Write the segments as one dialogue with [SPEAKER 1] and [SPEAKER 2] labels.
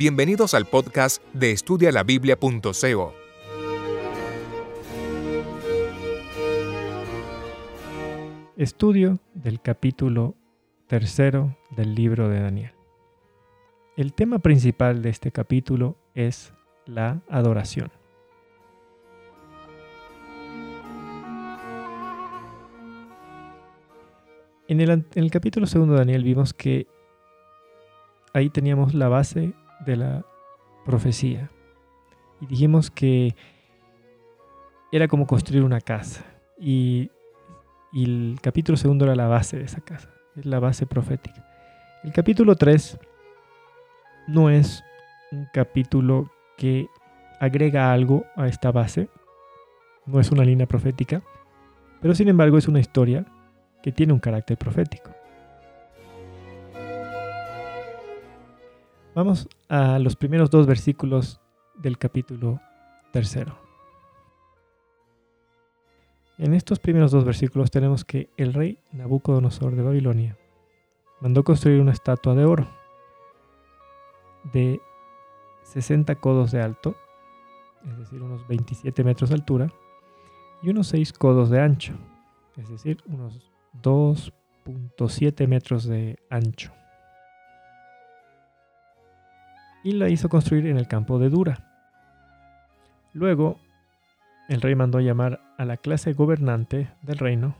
[SPEAKER 1] Bienvenidos al podcast de estudialabiblia.co.
[SPEAKER 2] Estudio del capítulo tercero del libro de Daniel. El tema principal de este capítulo es la adoración. En el, capítulo segundo de Daniel vimos que ahí teníamos la base de la profecía. Y dijimos que era como construir una casa. Y, y, el capítulo segundo era la base de esa casa. Es la base profética. El capítulo 3 no es un capítulo que agrega algo a esta base. No es una línea profética. Pero sin embargo es una historia que tiene un carácter profético. Vamos a los primeros dos versículos del capítulo tercero. En estos primeros dos versículos tenemos que el rey Nabucodonosor de Babilonia mandó construir una estatua de oro de 60 codos de alto, es decir, unos 27 metros de altura, y unos 6 codos de ancho, es decir, unos 2.7 metros de ancho y la hizo construir en el campo de Dura. Luego, el rey mandó llamar a la clase gobernante del reino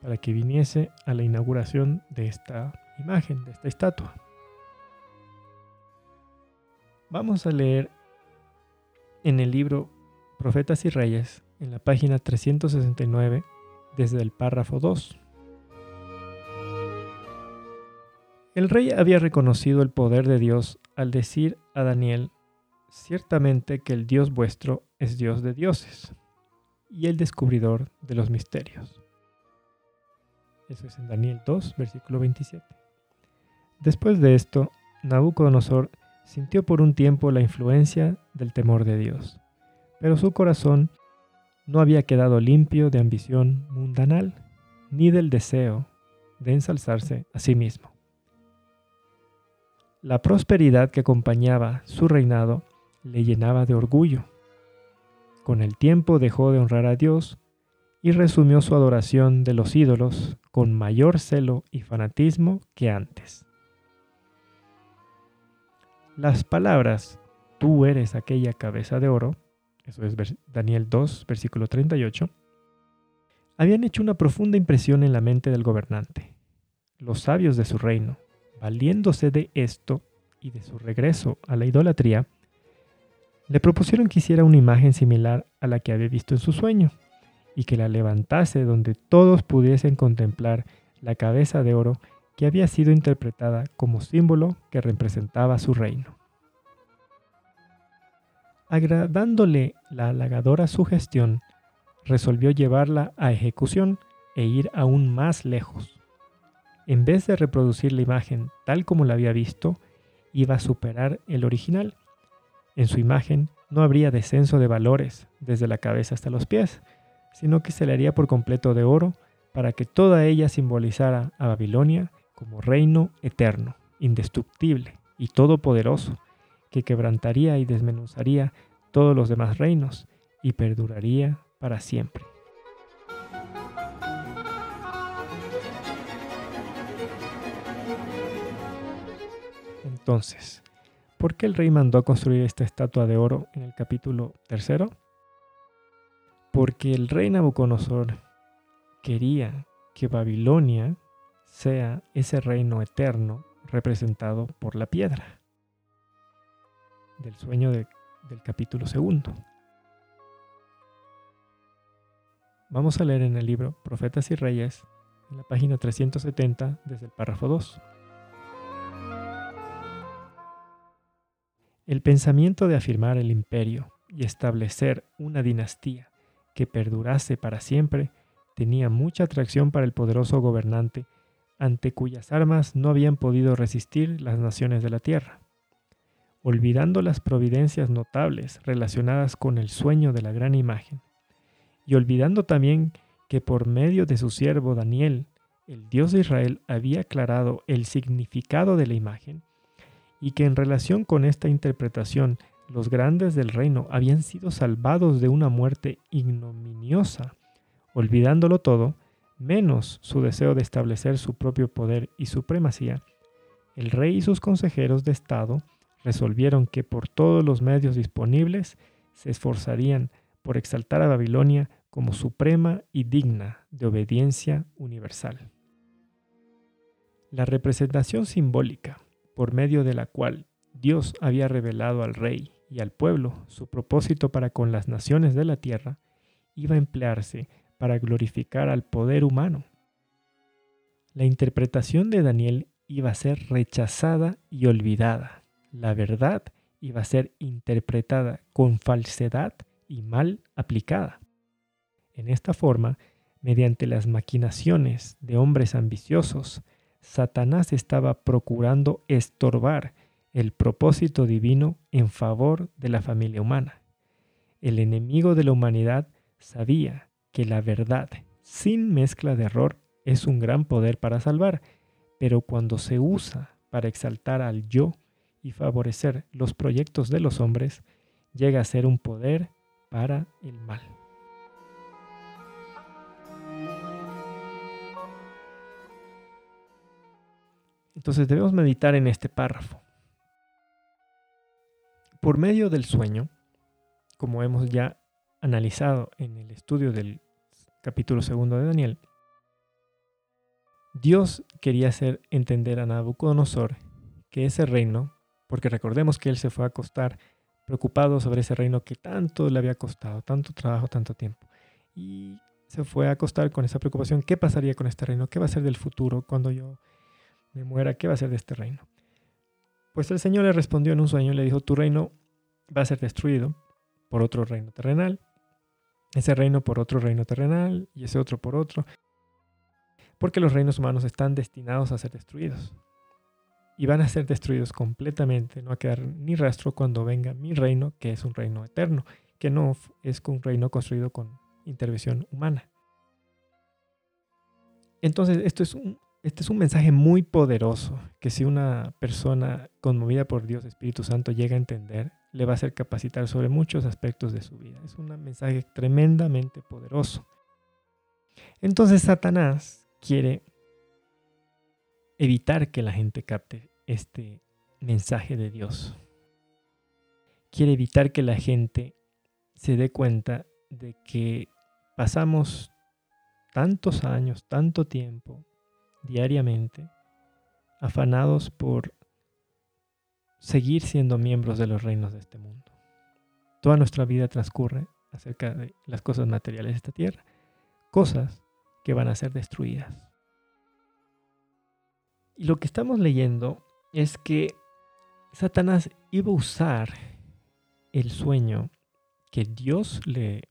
[SPEAKER 2] para que viniese a la inauguración de esta imagen, de esta estatua. Vamos a leer en el libro Profetas y Reyes, en la página 369, desde el párrafo 2. El rey había reconocido el poder de Dios al decir a Daniel, ciertamente que el Dios vuestro es Dios de dioses y el descubridor de los misterios. Eso es en Daniel 2, versículo 27. Después de esto, Nabucodonosor sintió por un tiempo la influencia del temor de Dios, pero su corazón no había quedado limpio de ambición mundanal, ni del deseo de ensalzarse a sí mismo. La prosperidad que acompañaba su reinado le llenaba de orgullo. Con el tiempo dejó de honrar a Dios y resumió su adoración de los ídolos con mayor celo y fanatismo que antes. Las palabras, tú eres aquella cabeza de oro, eso es Daniel 2, versículo 38, habían hecho una profunda impresión en la mente del gobernante. Los sabios de su reino, valiéndose de esto y de su regreso a la idolatría, le propusieron que hiciera una imagen similar a la que había visto en su sueño y que la levantase donde todos pudiesen contemplar la cabeza de oro que había sido interpretada como símbolo que representaba su reino. Agradándole la halagadora sugestión, resolvió llevarla a ejecución e ir aún más lejos en vez de reproducir la imagen tal como la había visto, iba a superar el original. En su imagen no habría descenso de valores desde la cabeza hasta los pies, sino que se le haría por completo de oro para que toda ella simbolizara a Babilonia como reino eterno, indestructible y todopoderoso, que quebrantaría y desmenuzaría todos los demás reinos y perduraría para siempre. Entonces, ¿por qué el rey mandó a construir esta estatua de oro en el capítulo tercero? Porque el rey Nabucodonosor quería que Babilonia sea ese reino eterno representado por la piedra del sueño del capítulo segundo. Vamos a leer en el libro Profetas y Reyes, en la página 370, desde el párrafo 2. El pensamiento de afirmar el imperio y establecer una dinastía que perdurase para siempre tenía mucha atracción para el poderoso gobernante, ante cuyas armas no habían podido resistir las naciones de la tierra. Olvidando las providencias notables relacionadas con el sueño de la gran imagen, y olvidando también que por medio de su siervo Daniel, el Dios de Israel había aclarado el significado de la imagen, y que en relación con esta interpretación los grandes del reino habían sido salvados de una muerte ignominiosa, olvidándolo todo, menos su deseo de establecer su propio poder y supremacía, el rey y sus consejeros de Estado resolvieron que por todos los medios disponibles se esforzarían por exaltar a Babilonia como suprema y digna de obediencia universal. La representación simbólica por medio de la cual Dios había revelado al rey y al pueblo su propósito para con las naciones de la tierra, iba a emplearse para glorificar al poder humano. La interpretación de Daniel iba a ser rechazada y olvidada. La verdad iba a ser interpretada con falsedad y mal aplicada. En esta forma, mediante las maquinaciones de hombres ambiciosos, Satanás estaba procurando estorbar el propósito divino en favor de la familia humana. El enemigo de la humanidad sabía que la verdad, sin mezcla de error, es un gran poder para salvar, pero cuando se usa para exaltar al yo y favorecer los proyectos de los hombres, llega a ser un poder para el mal. Entonces debemos meditar en este párrafo. Por medio del sueño, como hemos ya analizado en el estudio del capítulo segundo de Daniel, Dios quería hacer entender a Nabucodonosor que ese reino, porque recordemos que él se fue a acostar preocupado sobre ese reino que tanto le había costado, tanto trabajo, tanto tiempo. Y se fue a acostar con esa preocupación, ¿qué pasaría con este reino? ¿Qué va a ser del futuro cuando yo muera, ¿qué va a ser de este reino? Pues el Señor le respondió en un sueño y le dijo, tu reino va a ser destruido por otro reino terrenal, ese reino por otro reino terrenal y ese otro por otro, porque los reinos humanos están destinados a ser destruidos. Y van a ser destruidos completamente, no va a quedar ni rastro cuando venga mi reino, que es un reino eterno, que no es un reino construido con intervención humana. Entonces, esto es un, este es un mensaje muy poderoso que si una persona conmovida por Dios Espíritu Santo llega a entender, le va a hacer capacitar sobre muchos aspectos de su vida. Es un mensaje tremendamente poderoso. Entonces Satanás quiere evitar que la gente capte este mensaje de Dios. Quiere evitar que la gente se dé cuenta de que pasamos tantos años, tanto tiempo diariamente, afanados por seguir siendo miembros de los reinos de este mundo. Toda nuestra vida transcurre acerca de las cosas materiales de esta tierra, cosas que van a ser destruidas. Y lo que estamos leyendo es que Satanás iba a usar el sueño que Dios le,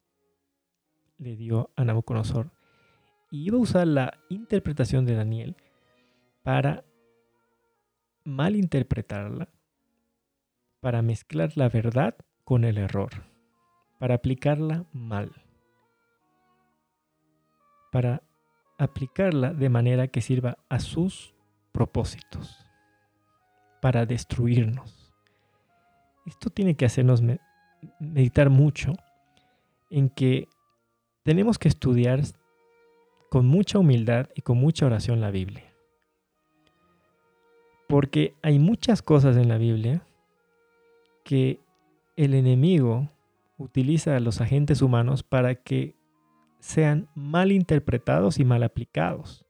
[SPEAKER 2] le dio a Nabucodonosor y iba a usar la interpretación de Daniel para malinterpretarla, para mezclar la verdad con el error, para aplicarla mal, para aplicarla de manera que sirva a sus propósitos, para destruirnos. Esto tiene que hacernos meditar mucho en que tenemos que estudiar con mucha humildad y con mucha oración la Biblia. Porque hay muchas cosas en la Biblia que el enemigo utiliza a los agentes humanos para que sean mal interpretados y mal aplicados.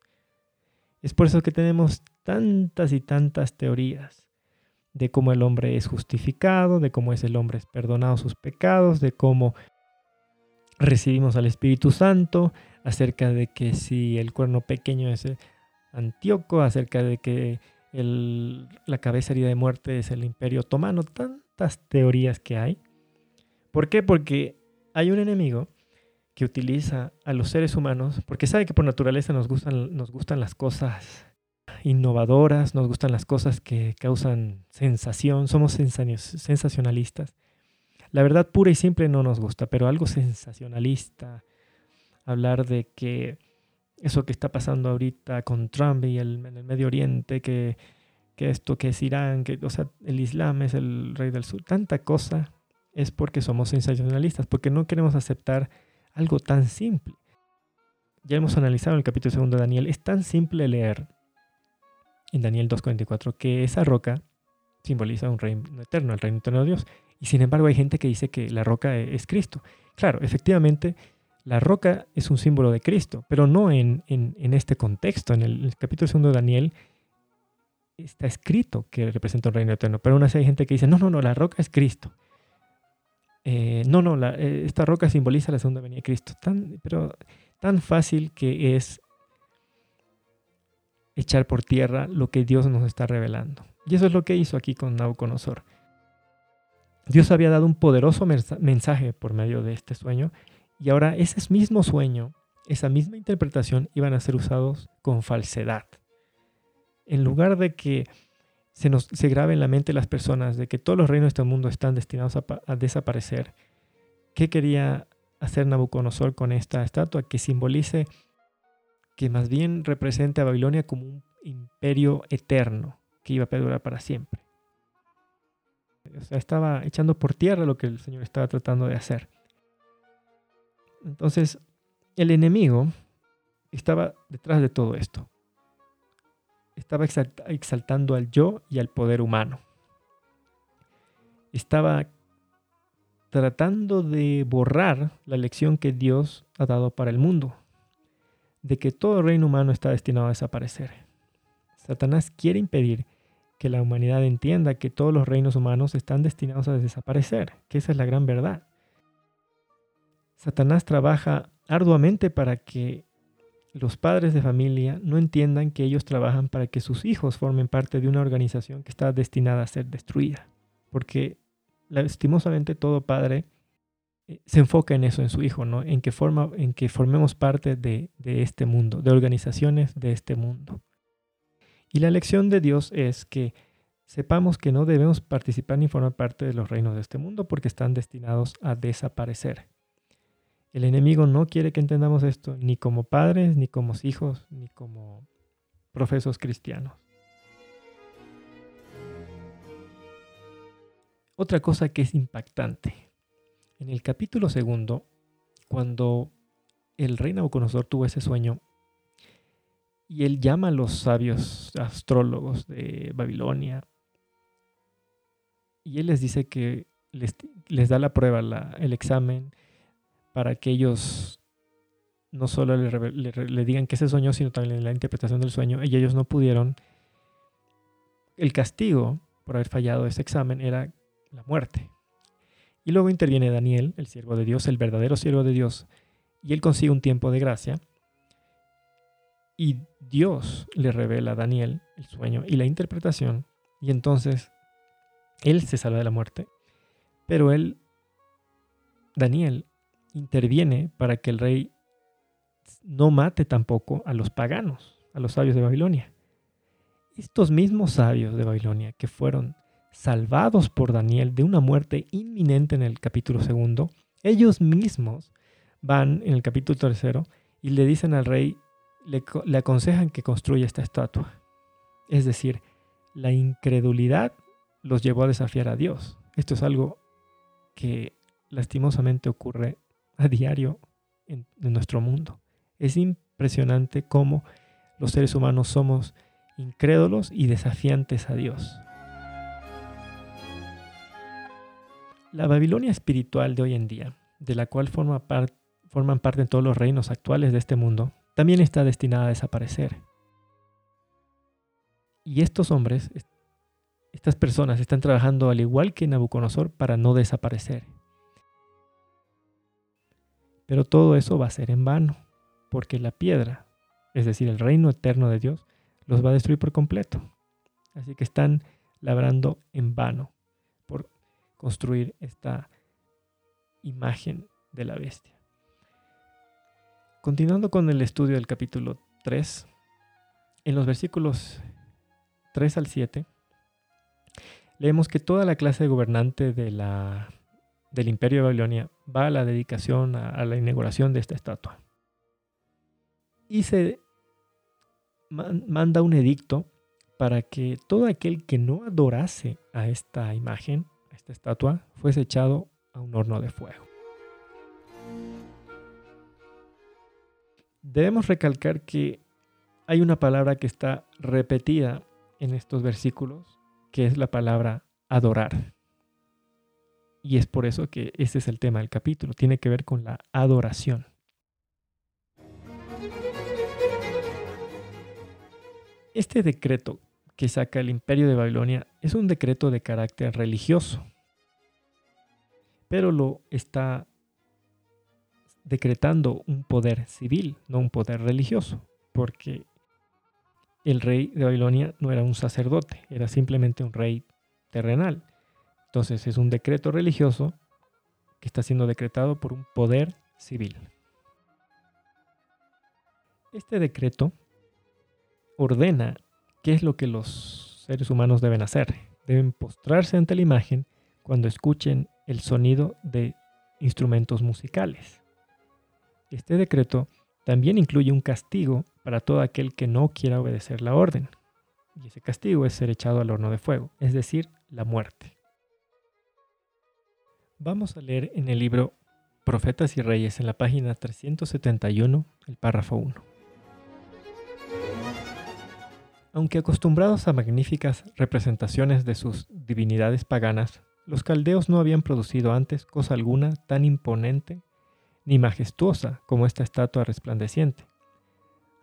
[SPEAKER 2] Es por eso que tenemos tantas y tantas teorías de cómo el hombre es justificado, de cómo es el hombre perdonado sus pecados, de cómo recibimos al Espíritu Santo, acerca de que si el cuerno pequeño es Antíoco, acerca de que la cabeza herida de muerte es el imperio otomano, tantas teorías que hay. ¿Por qué? Porque hay un enemigo que utiliza a los seres humanos, porque sabe que por naturaleza nos gustan, nos gustan las cosas innovadoras, nos gustan las cosas que causan sensación, somos sensacionalistas. La verdad pura y simple no nos gusta, pero algo sensacionalista, hablar de que eso que está pasando ahorita con Trump y el, en el Medio Oriente, que que esto, que es Irán, que, o el Islam es el rey del sur, tanta cosa es porque somos sensacionalistas, porque no queremos aceptar algo tan simple. Ya hemos analizado en el capítulo segundo de Daniel, es tan simple leer en Daniel 2.44 que esa roca simboliza un reino eterno, el reino eterno de Dios. Y sin embargo hay gente que dice que la roca e-, es Cristo. Claro, efectivamente, la roca es un símbolo de Cristo, pero no en, este contexto. En el, capítulo segundo de Daniel está escrito que representa un reino eterno, pero aún así hay gente que dice, no, no, no, la roca es Cristo. Eh, no, no, eh, esta roca simboliza la segunda venida de Cristo. Tan, pero tan fácil que es echar por tierra lo que Dios nos está revelando. Y eso es lo que hizo aquí con Nabucodonosor. Dios había dado un poderoso mensaje por medio de este sueño y ahora ese mismo sueño, esa misma interpretación iban a ser usados con falsedad. En lugar de que se se grabe en la mente las personas de que todos los reinos de este mundo están destinados a, a desaparecer, ¿qué quería hacer Nabucodonosor con esta estatua? Que simbolice, que más bien represente a Babilonia como un imperio eterno que iba a perdurar para siempre. O sea, estaba echando por tierra lo que el Señor estaba tratando de hacer. Entonces, el enemigo estaba detrás de todo esto. Estaba exaltando al yo y al poder humano. Estaba tratando de borrar la lección que Dios ha dado para el mundo, de que todo reino humano está destinado a desaparecer. Satanás quiere impedir que la humanidad entienda que todos los reinos humanos están destinados a desaparecer, que esa es la gran verdad. Satanás trabaja arduamente para que los padres de familia no entiendan que ellos trabajan para que sus hijos formen parte de una organización que está destinada a ser destruida. Porque lastimosamente todo padre eh, se enfoca en eso, en su hijo, ¿no? En que, forma, en que formemos parte de, de este mundo, de organizaciones de este mundo. Y la lección de Dios es que sepamos que no debemos participar ni formar parte de los reinos de este mundo porque están destinados a desaparecer. El enemigo no quiere que entendamos esto, ni como padres, ni como hijos, ni como profesos cristianos. Otra cosa que es impactante. En el capítulo segundo, cuando el rey Nabucodonosor tuvo ese sueño, y él llama a los sabios astrólogos de Babilonia, y él les dice que les, da la prueba, el examen, para que ellos no solo le, digan que se soñó, sino también la interpretación del sueño, y ellos no pudieron. El castigo por haber fallado ese examen era la muerte. Y luego interviene Daniel, el siervo de Dios, el verdadero siervo de Dios, y él consigue un tiempo de gracia. Y Dios le revela a Daniel el sueño y la interpretación, y entonces él se salva de la muerte. Pero él, Daniel, interviene para que el rey no mate tampoco a los paganos, a los sabios de Babilonia. Estos mismos sabios de Babilonia que fueron salvados por Daniel de una muerte inminente en el capítulo segundo, ellos mismos van en el capítulo tercero y le dicen al rey, le, aconsejan que construya esta estatua. Es decir, la incredulidad los llevó a desafiar a Dios. Esto es algo que lastimosamente ocurre a diario en, nuestro mundo. Es impresionante cómo los seres humanos somos incrédulos y desafiantes a Dios. La Babilonia espiritual de hoy en día, de la cual forman parte todos los reinos actuales de este mundo, también está destinada a desaparecer. Y estos hombres, estas personas están trabajando al igual que Nabucodonosor para no desaparecer. Pero todo eso va a ser en vano, porque la piedra, es decir, el reino eterno de Dios, los va a destruir por completo. Así que están labrando en vano construir esta imagen de la bestia. Continuando con el estudio del capítulo 3, en los versículos 3 al 7, leemos que toda la clase de gobernante de la, del imperio de Babilonia va a la dedicación, a, la inauguración de esta estatua. Y se manda un edicto para que todo aquel que no adorase a esta imagen, a esta estatua, fuese echado a un horno de fuego. Debemos recalcar que hay una palabra que está repetida en estos versículos, que es la palabra adorar. Y es por eso que ese es el tema del capítulo, tiene que ver con la adoración. Este decreto que saca el imperio de Babilonia es un decreto de carácter religioso, pero lo está decretando un poder civil, no un poder religioso, porque el rey de Babilonia no era un sacerdote, era simplemente un rey terrenal. Entonces es un decreto religioso que está siendo decretado por un poder civil. Este decreto ordena qué es lo que los seres humanos deben hacer. Deben postrarse ante la imagen cuando escuchen el sonido de instrumentos musicales. Este decreto también incluye un castigo para todo aquel que no quiera obedecer la orden. Y ese castigo es ser echado al horno de fuego, es decir, la muerte. Vamos a leer en el libro Profetas y Reyes en la página 371, el párrafo 1. Aunque acostumbrados a magníficas representaciones de sus divinidades paganas, los caldeos no habían producido antes cosa alguna tan imponente ni majestuosa como esta estatua resplandeciente.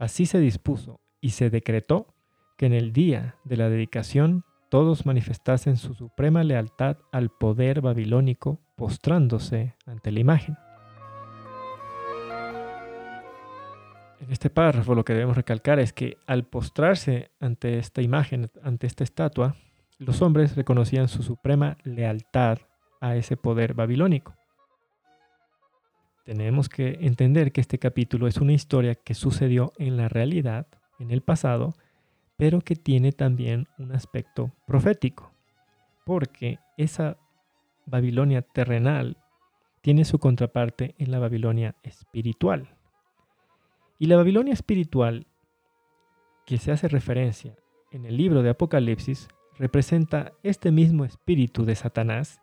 [SPEAKER 2] Así se dispuso y se decretó que en el día de la dedicación todos manifestasen su suprema lealtad al poder babilónico postrándose ante la imagen. En este párrafo lo que debemos recalcar es que al postrarse ante esta imagen, ante esta estatua, los hombres reconocían su suprema lealtad a ese poder babilónico. Tenemos que entender que este capítulo es una historia que sucedió en la realidad, en el pasado, pero que tiene también un aspecto profético, porque esa Babilonia terrenal tiene su contraparte en la Babilonia espiritual. Y la Babilonia espiritual, que se hace referencia en el libro de Apocalipsis, representa este mismo espíritu de Satanás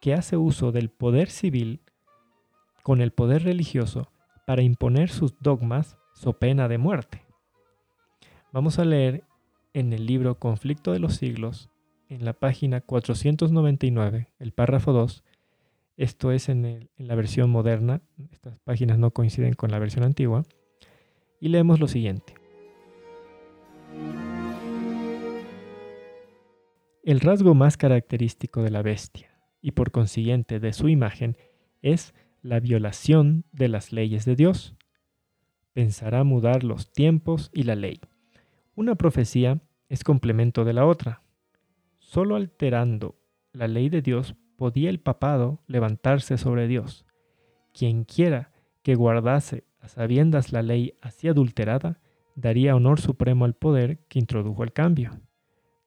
[SPEAKER 2] que hace uso del poder civil con el poder religioso para imponer sus dogmas so pena de muerte. Vamos a leer en el libro Conflicto de los Siglos, en la página 499, el párrafo 2, esto es en, en, la versión moderna, estas páginas no coinciden con la versión antigua, y leemos lo siguiente. El rasgo más característico de la bestia, y por consiguiente de su imagen, es la violación de las leyes de Dios. Pensará mudar los tiempos y la ley. Una profecía es complemento de la otra. Solo alterando la ley de Dios podía el papado levantarse sobre Dios. Quien quiera que guardase a sabiendas la ley así adulterada, daría honor supremo al poder que introdujo el cambio.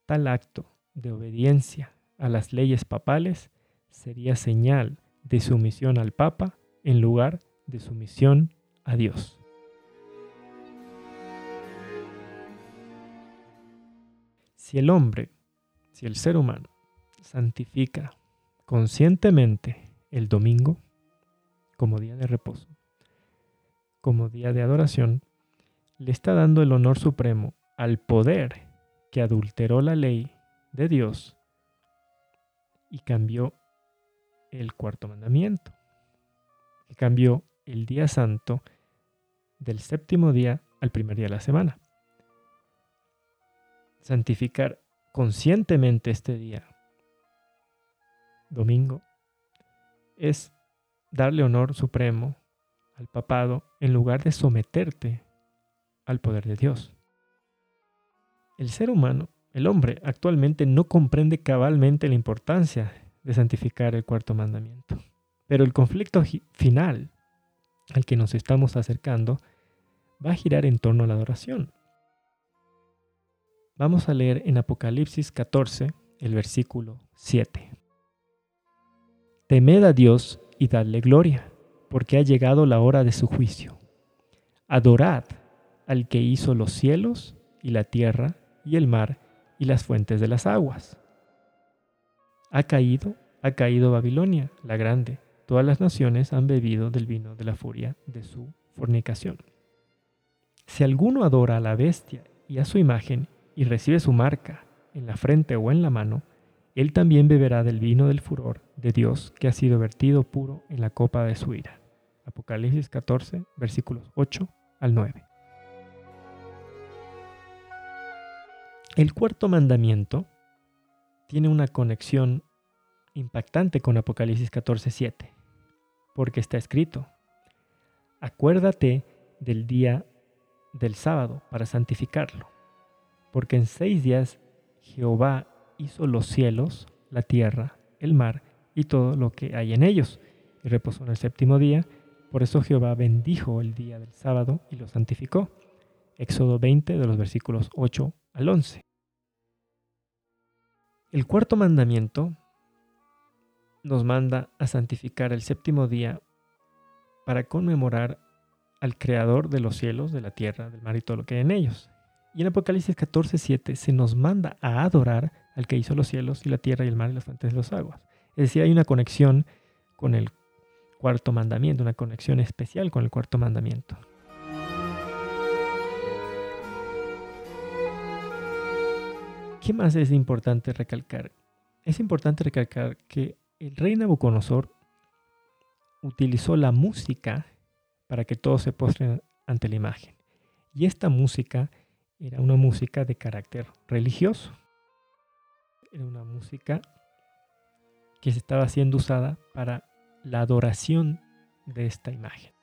[SPEAKER 2] Tal acto de obediencia a las leyes papales sería señal de sumisión al Papa en lugar de sumisión a Dios. Si el hombre, si el ser humano santifica conscientemente el domingo como día de reposo, como día de adoración, le está dando el honor supremo al poder que adulteró la ley de Dios y cambió el cuarto mandamiento, que cambió el día santo del séptimo día al primer día de la semana. Santificar conscientemente este día, domingo, es darle honor supremo al papado en lugar de someterte al poder de Dios. El ser humano, el hombre, actualmente no comprende cabalmente la importancia de santificar el cuarto mandamiento. Pero el conflicto final al que nos estamos acercando va a girar en torno a la adoración. Vamos a leer en Apocalipsis 14, el versículo 7. Temed a Dios y dadle gloria, porque ha llegado la hora de su juicio. Adorad al que hizo los cielos y la tierra y el mar y las fuentes de las aguas. Ha caído, ha caído Babilonia, la grande. Todas las naciones han bebido del vino de la furia de su fornicación. Si alguno adora a la bestia y a su imagen y recibe su marca en la frente o en la mano, él también beberá del vino del furor de Dios que ha sido vertido puro en la copa de su ira. Apocalipsis 14, versículos 8 al 9. El cuarto mandamiento tiene una conexión impactante con Apocalipsis 14, 7, porque está escrito, acuérdate del día del sábado para santificarlo, porque en seis días Jehová hizo los cielos, la tierra, el mar y todo lo que hay en ellos, y reposó en el séptimo día. Por eso Jehová bendijo el día del sábado y lo santificó. Éxodo 20 de los versículos 8 al 11. El cuarto mandamiento nos manda a santificar el séptimo día para conmemorar al Creador de los cielos, de la tierra, del mar y todo lo que hay en ellos. Y en Apocalipsis 14, 7 se nos manda a adorar al que hizo los cielos y la tierra y el mar y las fuentes de las aguas. Es decir, hay una conexión con el cuarto mandamiento, una conexión especial con el cuarto mandamiento. ¿Qué más es importante recalcar? Es importante recalcar que el rey Nabucodonosor utilizó la música para que todos se postren ante la imagen. Y esta música era una música de carácter religioso. Era una música que se estaba siendo usada para la adoración de esta imagen.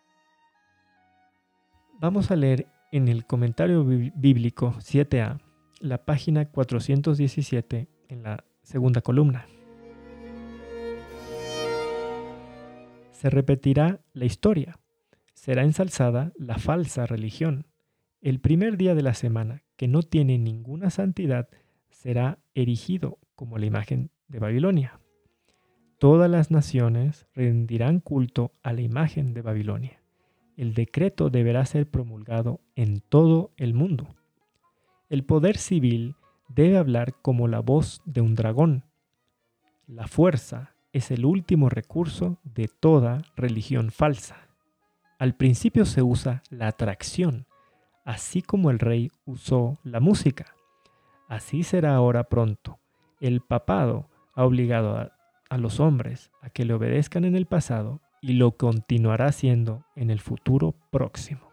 [SPEAKER 2] Vamos a leer en el comentario bíblico 7a la página 417 en la segunda columna. Se repetirá la historia. Será ensalzada la falsa religión. El primer día de la semana, que no tiene ninguna santidad, será erigido como la imagen de Babilonia. Todas las naciones rendirán culto a la imagen de Babilonia. El decreto deberá ser promulgado en todo el mundo. El poder civil debe hablar como la voz de un dragón. La fuerza es el último recurso de toda religión falsa. Al principio se usa la atracción, así como el rey usó la música. Así será ahora pronto. El papado ha obligado a, a, los hombres a que le obedezcan en el pasado y lo continuará haciendo en el futuro próximo.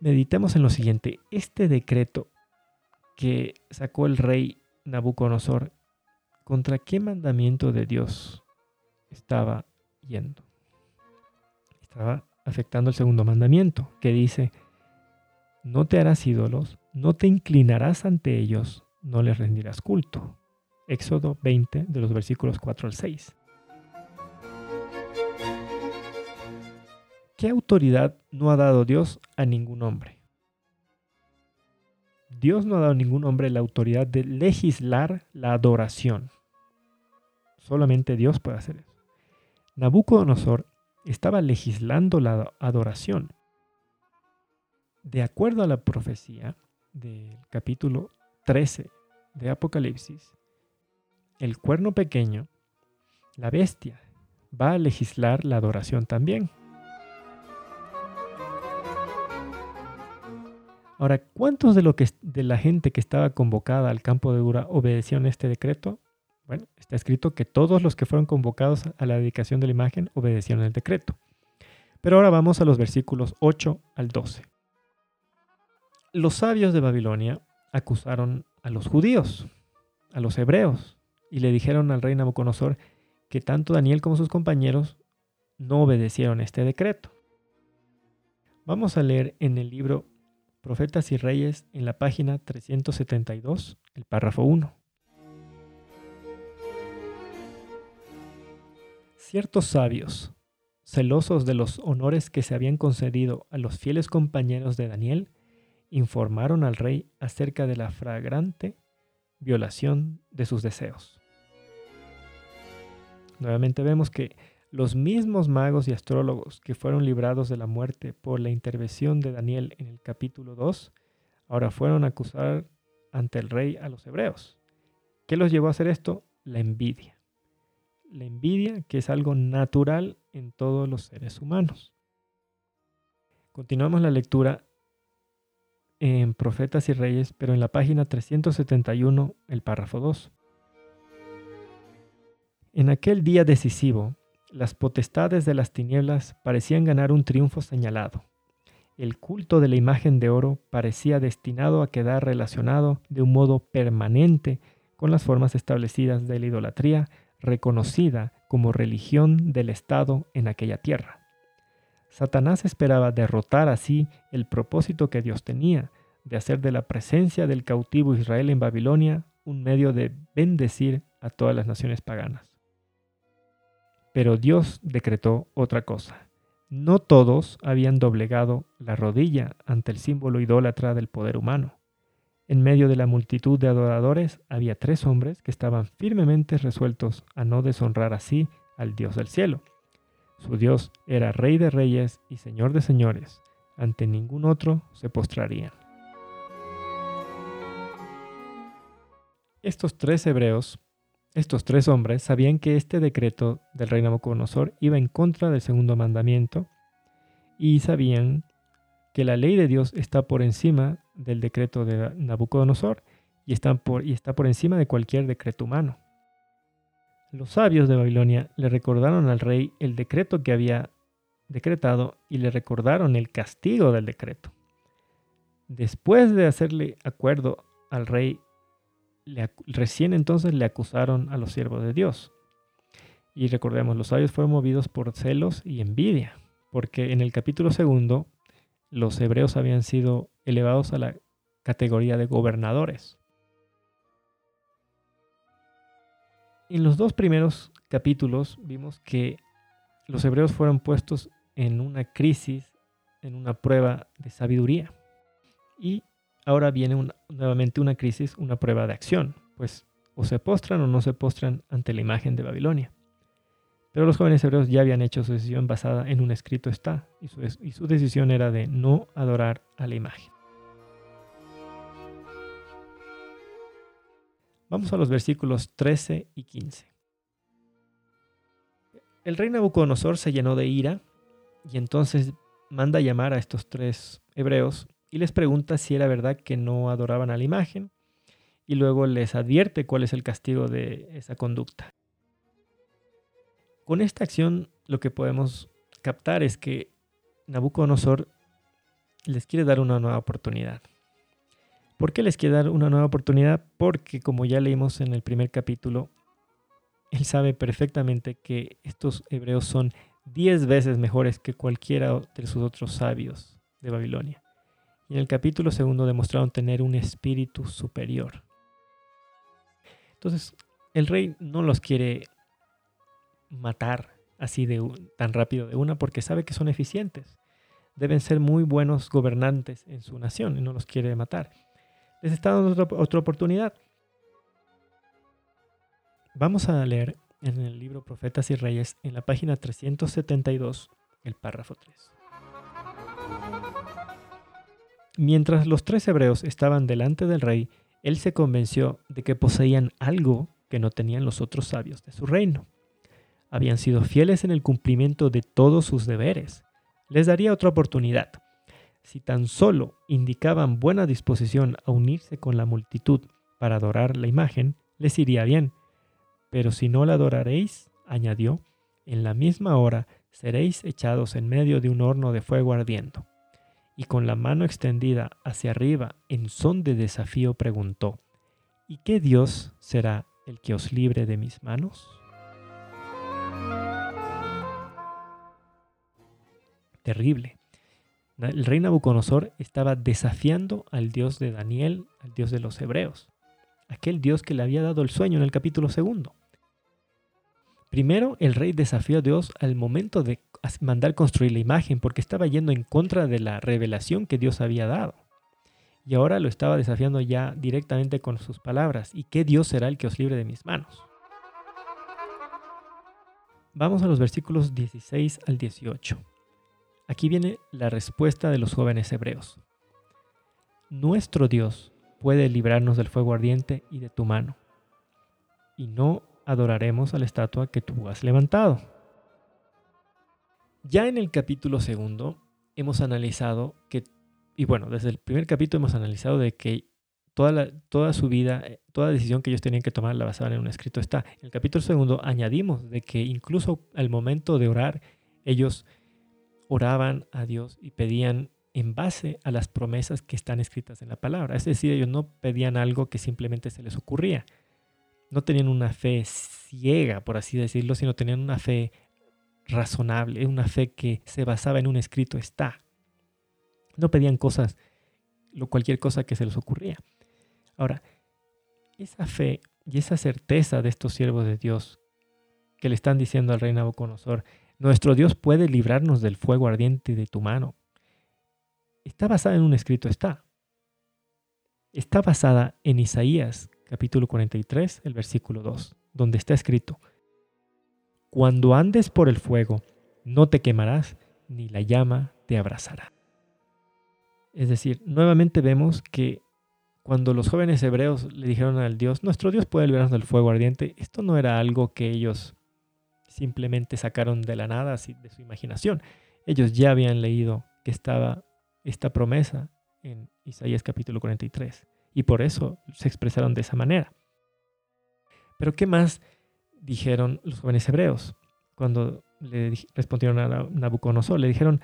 [SPEAKER 2] meditemos en lo siguiente. Este decreto que sacó el rey Nabucodonosor, ¿contra qué mandamiento de Dios estaba yendo? Estaba afectando el segundo mandamiento, que dice, no te harás ídolos, no te inclinarás ante ellos, no les rendirás culto. Éxodo 20 de los versículos 4 al 6. ¿Qué autoridad no ha dado Dios a ningún hombre? Dios no ha dado a ningún hombre la autoridad de legislar la adoración. Solamente Dios puede hacer eso. Nabucodonosor estaba legislando la adoración. De acuerdo a la profecía del capítulo 13 de Apocalipsis, el cuerno pequeño, la bestia, va a legislar la adoración también. Ahora, ¿cuántos de, lo que, de la gente que estaba convocada al campo de Dura obedecieron este decreto? Bueno, está escrito que todos los que fueron convocados a la dedicación de la imagen obedecieron el decreto. Pero ahora vamos a los versículos 8 al 12. Los sabios de Babilonia acusaron a los judíos, a los hebreos, y le dijeron al rey Nabucodonosor que tanto Daniel como sus compañeros no obedecieron este decreto. Vamos a leer en el libro Profetas y Reyes en la página 372, el párrafo 1. Ciertos sabios, celosos de los honores que se habían concedido a los fieles compañeros de Daniel, informaron al rey acerca de la fragrante violación de sus deseos. Nuevamente vemos que los mismos magos y astrólogos que fueron librados de la muerte por la intervención de Daniel en el capítulo 2 ahora fueron a acusar ante el rey a los hebreos. ¿Qué los llevó a hacer esto? La envidia. La envidia que es algo natural en todos los seres humanos. Continuamos la lectura en Profetas y Reyes, pero en la página 371, el párrafo 2. En aquel día decisivo, las potestades de las tinieblas parecían ganar un triunfo señalado. El culto de la imagen de oro parecía destinado a quedar relacionado de un modo permanente con las formas establecidas de la idolatría reconocida como religión del Estado en aquella tierra. Satanás esperaba derrotar así el propósito que Dios tenía de hacer de la presencia del cautivo Israel en Babilonia un medio de bendecir a todas las naciones paganas. Pero Dios decretó otra cosa. No todos habían doblegado la rodilla ante el símbolo idólatra del poder humano. En medio de la multitud de adoradores había tres hombres que estaban firmemente resueltos a no deshonrar así al Dios del cielo. Su Dios era Rey de reyes y Señor de señores. Ante ningún otro se postrarían. Estos tres hebreos estos tres hombres sabían que este decreto del rey Nabucodonosor iba en contra del segundo mandamiento y sabían que la ley de Dios está por encima del decreto de Nabucodonosor y está por, y está por encima de cualquier decreto humano. Los sabios de Babilonia le recordaron al rey el decreto que había decretado y le recordaron el castigo del decreto. Después de hacerle acuerdo al rey recién entonces le acusaron a los siervos de Dios. Y recordemos, los sabios fueron movidos por celos y envidia, porque en el capítulo segundo los hebreos habían sido elevados a la categoría de gobernadores. En los dos primeros capítulos vimos que los hebreos fueron puestos en una crisis, en una prueba de sabiduría. Y ahora viene nuevamente una crisis, una prueba de acción, pues o se postran o no se postran ante la imagen de Babilonia. Pero los jóvenes hebreos ya habían hecho su decisión basada en un escrito está, y su, y su decisión era de no adorar a la imagen. Vamos a los versículos 13 y 15. El rey Nabucodonosor se llenó de ira y entonces manda llamar a estos tres hebreos y les pregunta si era verdad que no adoraban a la imagen y luego les advierte cuál es el castigo de esa conducta. Con esta acción lo que podemos captar es que Nabucodonosor les quiere dar una nueva oportunidad. ¿Por qué les quiere dar una nueva oportunidad? Porque como ya leímos en el primer capítulo, él sabe perfectamente que estos hebreos son diez veces mejores que cualquiera de sus otros sabios de Babilonia. Y en el capítulo segundo demostraron tener un espíritu superior. Entonces, el rey no los quiere matar así de tan rápido de una porque sabe que son eficientes. Deben ser muy buenos gobernantes en su nación y no los quiere matar. Les está dando otra, otra oportunidad. Vamos a leer en el libro Profetas y Reyes, en la página 372, el párrafo 3. Mientras los tres hebreos estaban delante del rey, él se convenció de que poseían algo que no tenían los otros sabios de su reino. Habían sido fieles en el cumplimiento de todos sus deberes. Les daría otra oportunidad. Si tan solo indicaban buena disposición a unirse con la multitud para adorar la imagen, les iría bien. Pero si no la adoraréis, añadió, en la misma hora seréis echados en medio de un horno de fuego ardiendo y con la mano extendida hacia arriba en son de desafío preguntó, ¿Y qué Dios será el que os libre de mis manos? Terrible. El rey Nabucodonosor estaba desafiando al Dios de Daniel, al Dios de los hebreos, aquel Dios que le había dado el sueño en el capítulo segundo. Primero, el rey desafió a Dios al momento de mandar construir la imagen porque estaba yendo en contra de la revelación que Dios había dado. Y ahora lo estaba desafiando ya directamente con sus palabras. ¿Y qué Dios será el que os libre de mis manos? Vamos a los versículos 16 al 18. Aquí viene la respuesta de los jóvenes hebreos. nuestro Dios puede librarnos del fuego ardiente y de tu mano. Y no adoraremos a la estatua que tú has levantado. Ya en el capítulo segundo hemos analizado que, y bueno, desde el primer capítulo hemos analizado de que toda, toda su vida, eh, toda decisión que ellos tenían que tomar la basaban en un escrito está. En el capítulo segundo añadimos de que incluso al momento de orar, ellos oraban a Dios y pedían en base a las promesas que están escritas en la palabra. Es decir, ellos no pedían algo que simplemente se les ocurría. No tenían una fe ciega, por así decirlo, sino tenían una fe razonable, una fe que se basaba en un escrito está. No pedían cosas, cualquier cosa que se les ocurría. Ahora, esa fe y esa certeza de estos siervos de Dios que le están diciendo al rey Nabucodonosor, nuestro Dios puede librarnos del fuego ardiente de tu mano está basada en un escrito está. Está basada en Isaías capítulo 43, el versículo 2, donde está escrito, Cuando andes por el fuego, no te quemarás, ni la llama te abrazará. Es decir, nuevamente vemos que cuando los jóvenes hebreos le dijeron al Dios, nuestro Dios puede librarnos del fuego ardiente, esto no era algo que ellos simplemente sacaron de la nada, de su imaginación. Ellos ya habían leído que estaba esta promesa en Isaías capítulo 43. Y por eso se expresaron de esa manera. Pero ¿qué más dijeron los jóvenes hebreos cuando le respondieron a Nabucodonosor? Le dijeron,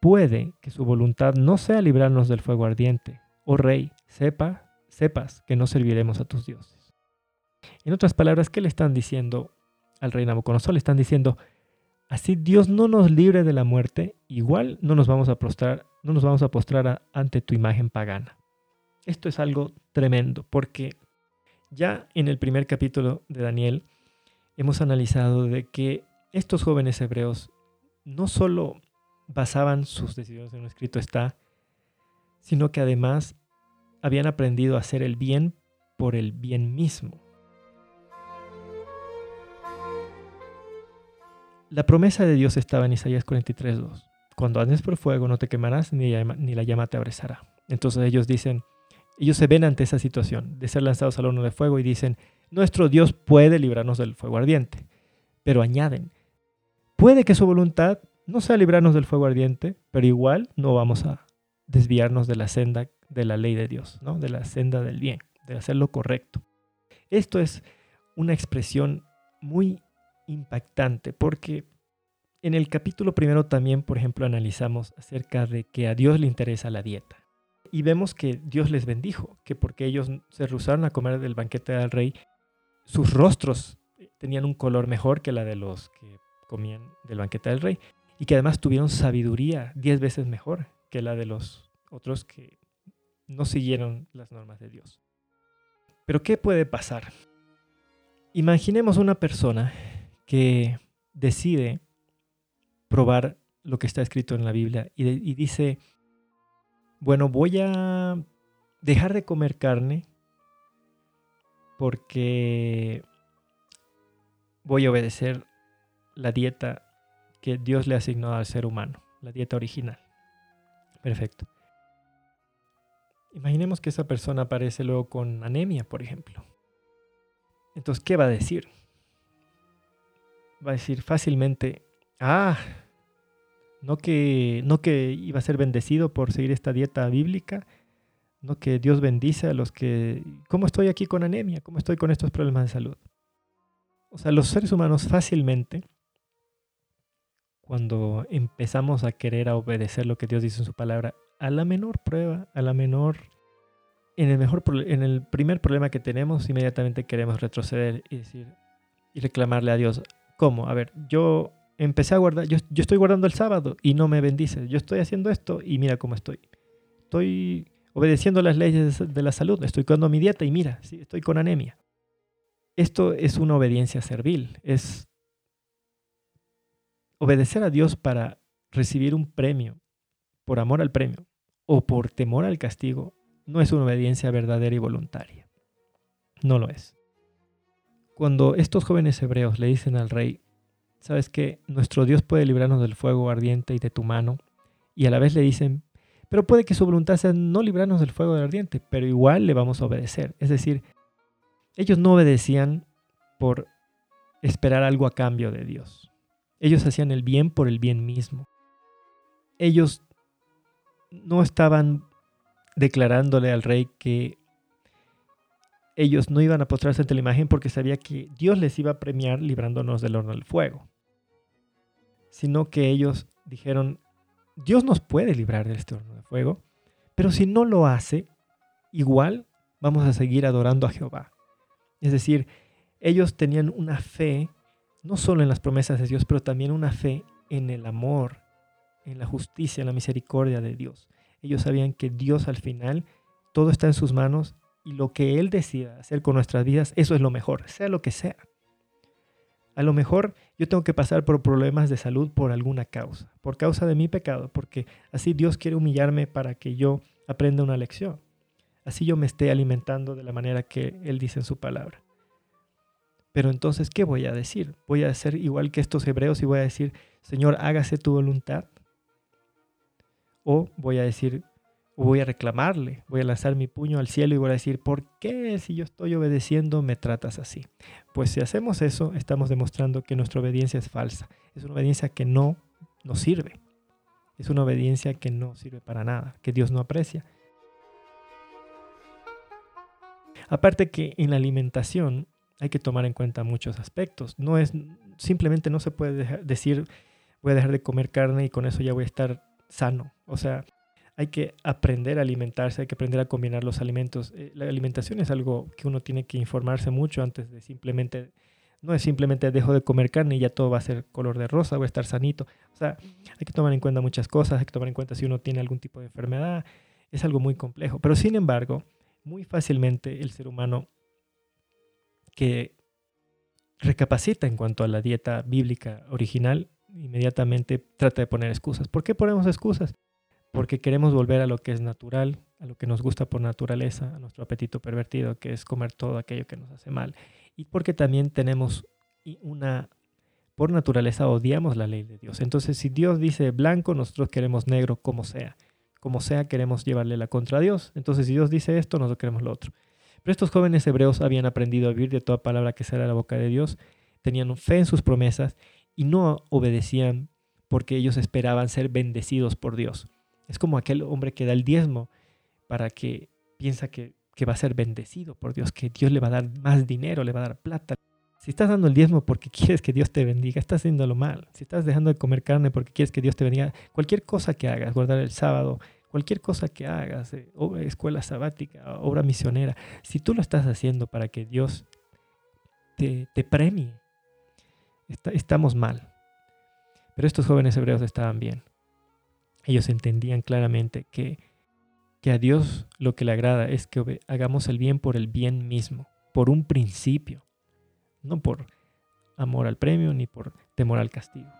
[SPEAKER 2] puede que su voluntad no sea librarnos del fuego ardiente. Oh rey, sepa, sepas que no serviremos a tus dioses. En otras palabras, ¿qué le están diciendo al rey Nabucodonosor? Le están diciendo, Así Dios no nos libre de la muerte, igual no nos vamos a postrar, no nos vamos a postrar ante tu imagen pagana. Esto es algo tremendo porque ya en el primer capítulo de Daniel hemos analizado de que estos jóvenes hebreos no solo basaban sus decisiones en un escrito está, sino que además habían aprendido a hacer el bien por el bien mismo. La promesa de Dios estaba en Isaías 43.2. Cuando andes por fuego no te quemarás ni, la llama te abrazará. Entonces ellos dicen, ellos se ven ante esa situación de ser lanzados al horno de fuego y dicen, nuestro Dios puede librarnos del fuego ardiente. Pero añaden, puede que su voluntad no sea librarnos del fuego ardiente, pero igual no vamos a desviarnos de la senda de la ley de Dios, ¿no? de la senda del bien, de hacer lo correcto. Esto es una expresión muy impactante porque en el capítulo primero también, por ejemplo, analizamos acerca de que a Dios le interesa la dieta. Y vemos que Dios les bendijo, que porque ellos se rehusaron a comer del banquete del rey, sus rostros tenían un color mejor que la de los que comían del banquete del rey. Y que además tuvieron sabiduría diez veces mejor que la de los otros que no siguieron las normas de Dios. Pero ¿qué puede pasar? Imaginemos una persona que decide probar lo que está escrito en la Biblia y, dice, bueno, voy a dejar de comer carne porque voy a obedecer la dieta que Dios le ha asignado al ser humano, la dieta original. Perfecto. Imaginemos que esa persona aparece luego con anemia, por ejemplo. Entonces, ¿qué va a decir? Va a decir fácilmente, ah, no que, no que iba a ser bendecido por seguir esta dieta bíblica, no que Dios bendice a los que, ¿cómo estoy aquí con anemia? ¿Cómo estoy con estos problemas de salud? O sea, los seres humanos fácilmente, cuando empezamos a querer a obedecer lo que Dios dice en su palabra, a la menor prueba, a la menor, en el, mejor, en el primer problema que tenemos, inmediatamente queremos retroceder y decir, y reclamarle a Dios, ¿Cómo? A ver, yo empecé a guardar, yo, estoy guardando el sábado y no me bendices. Yo estoy haciendo esto y mira cómo estoy. Estoy obedeciendo las leyes de la salud, estoy cuidando mi dieta y mira, sí, estoy con anemia. Esto es una obediencia servil, es obedecer a Dios para recibir un premio, por amor al premio o por temor al castigo, no es una obediencia verdadera y voluntaria. No lo es. Cuando estos jóvenes hebreos le dicen al rey, sabes que nuestro Dios puede librarnos del fuego ardiente y de tu mano, y a la vez le dicen, Pero puede que su voluntad sea no librarnos del fuego ardiente, pero igual le vamos a obedecer. Es decir, ellos no obedecían por esperar algo a cambio de Dios. Ellos hacían el bien por el bien mismo. Ellos no estaban declarándole al rey que ellos no iban a postrarse ante la imagen porque sabía que Dios les iba a premiar librándonos del horno del fuego, sino que ellos dijeron, Dios nos puede librar de este horno de fuego, pero si no lo hace, igual vamos a seguir adorando a Jehová. Es decir, ellos tenían una fe, no solo en las promesas de Dios, pero también una fe en el amor, en la justicia, en la misericordia de Dios. Ellos sabían que Dios al final, todo está en sus manos y lo que Él decida hacer con nuestras vidas, eso es lo mejor, sea lo que sea. A lo mejor yo tengo que pasar por problemas de salud por alguna causa, por causa de mi pecado, porque así Dios quiere humillarme para que yo aprenda una lección. Así yo me esté alimentando de la manera que Él dice en su palabra. Pero entonces, ¿qué voy a decir? ¿Voy a ser igual que estos hebreos y voy a decir, Señor, hágase tu voluntad? ¿O voy a decir, voy a reclamarle, voy a lanzar mi puño al cielo y voy a decir, ¿por qué si yo estoy obedeciendo me tratas así? Pues si hacemos eso, estamos demostrando que nuestra obediencia es falsa. Es una obediencia que no nos sirve. Es una obediencia que no sirve para nada, que Dios no aprecia. Aparte que en la alimentación hay que tomar en cuenta muchos aspectos. No es simplemente no se puede decir voy a dejar de comer carne y con eso ya voy a estar sano. O sea, hay que aprender a alimentarse, hay que aprender a combinar los alimentos. Eh, la alimentación es algo que uno tiene que informarse mucho antes de simplemente, no es simplemente dejo de comer carne y ya todo va a ser color de rosa, voy a estar sanito. O sea, hay que tomar en cuenta muchas cosas, hay que tomar en cuenta si uno tiene algún tipo de enfermedad, es algo muy complejo. Pero sin embargo, muy fácilmente el ser humano que recapacita en cuanto a la dieta bíblica original, inmediatamente trata de poner excusas. ¿Por qué ponemos excusas? Porque queremos volver a lo que es natural, a lo que nos gusta por naturaleza, a nuestro apetito pervertido, que es comer todo aquello que nos hace mal. Y porque también tenemos una, por naturaleza odiamos la ley de Dios. Entonces, si Dios dice blanco, nosotros queremos negro como sea. Como sea, queremos llevarle la contra a Dios. Entonces, si Dios dice esto, nosotros queremos lo otro. Pero estos jóvenes hebreos habían aprendido a vivir de toda palabra que sale de la boca de Dios, tenían fe en sus promesas y no obedecían porque ellos esperaban ser bendecidos por Dios. Es como aquel hombre que da el diezmo para que piensa que, va a ser bendecido por Dios, que Dios le va a dar más dinero, le va a dar plata. Si estás dando el diezmo porque quieres que Dios te bendiga, estás haciéndolo mal. Si estás dejando de comer carne porque quieres que Dios te bendiga, cualquier cosa que hagas, guardar el sábado, cualquier cosa que hagas, eh, escuela sabática, obra misionera, si tú lo estás haciendo para que Dios te, premie, estamos mal. Pero estos jóvenes hebreos estaban bien. Ellos entendían claramente que, que a Dios lo que le agrada es que hagamos el bien por el bien mismo, por un principio, no por amor al premio ni por temor al castigo.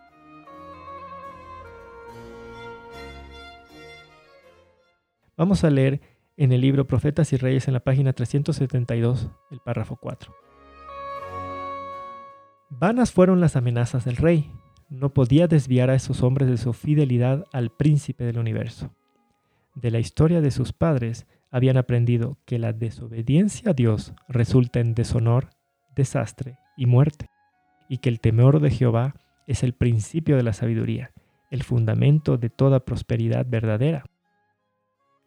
[SPEAKER 2] Vamos a leer en el libro Profetas y Reyes en la página 372, el párrafo 4. Vanas fueron las amenazas del rey, no podía desviar a esos hombres de su fidelidad al príncipe del universo. De la historia de sus padres habían aprendido que la desobediencia a Dios resulta en deshonor, desastre y muerte, y que el temor de Jehová es el principio de la sabiduría, el fundamento de toda prosperidad verdadera.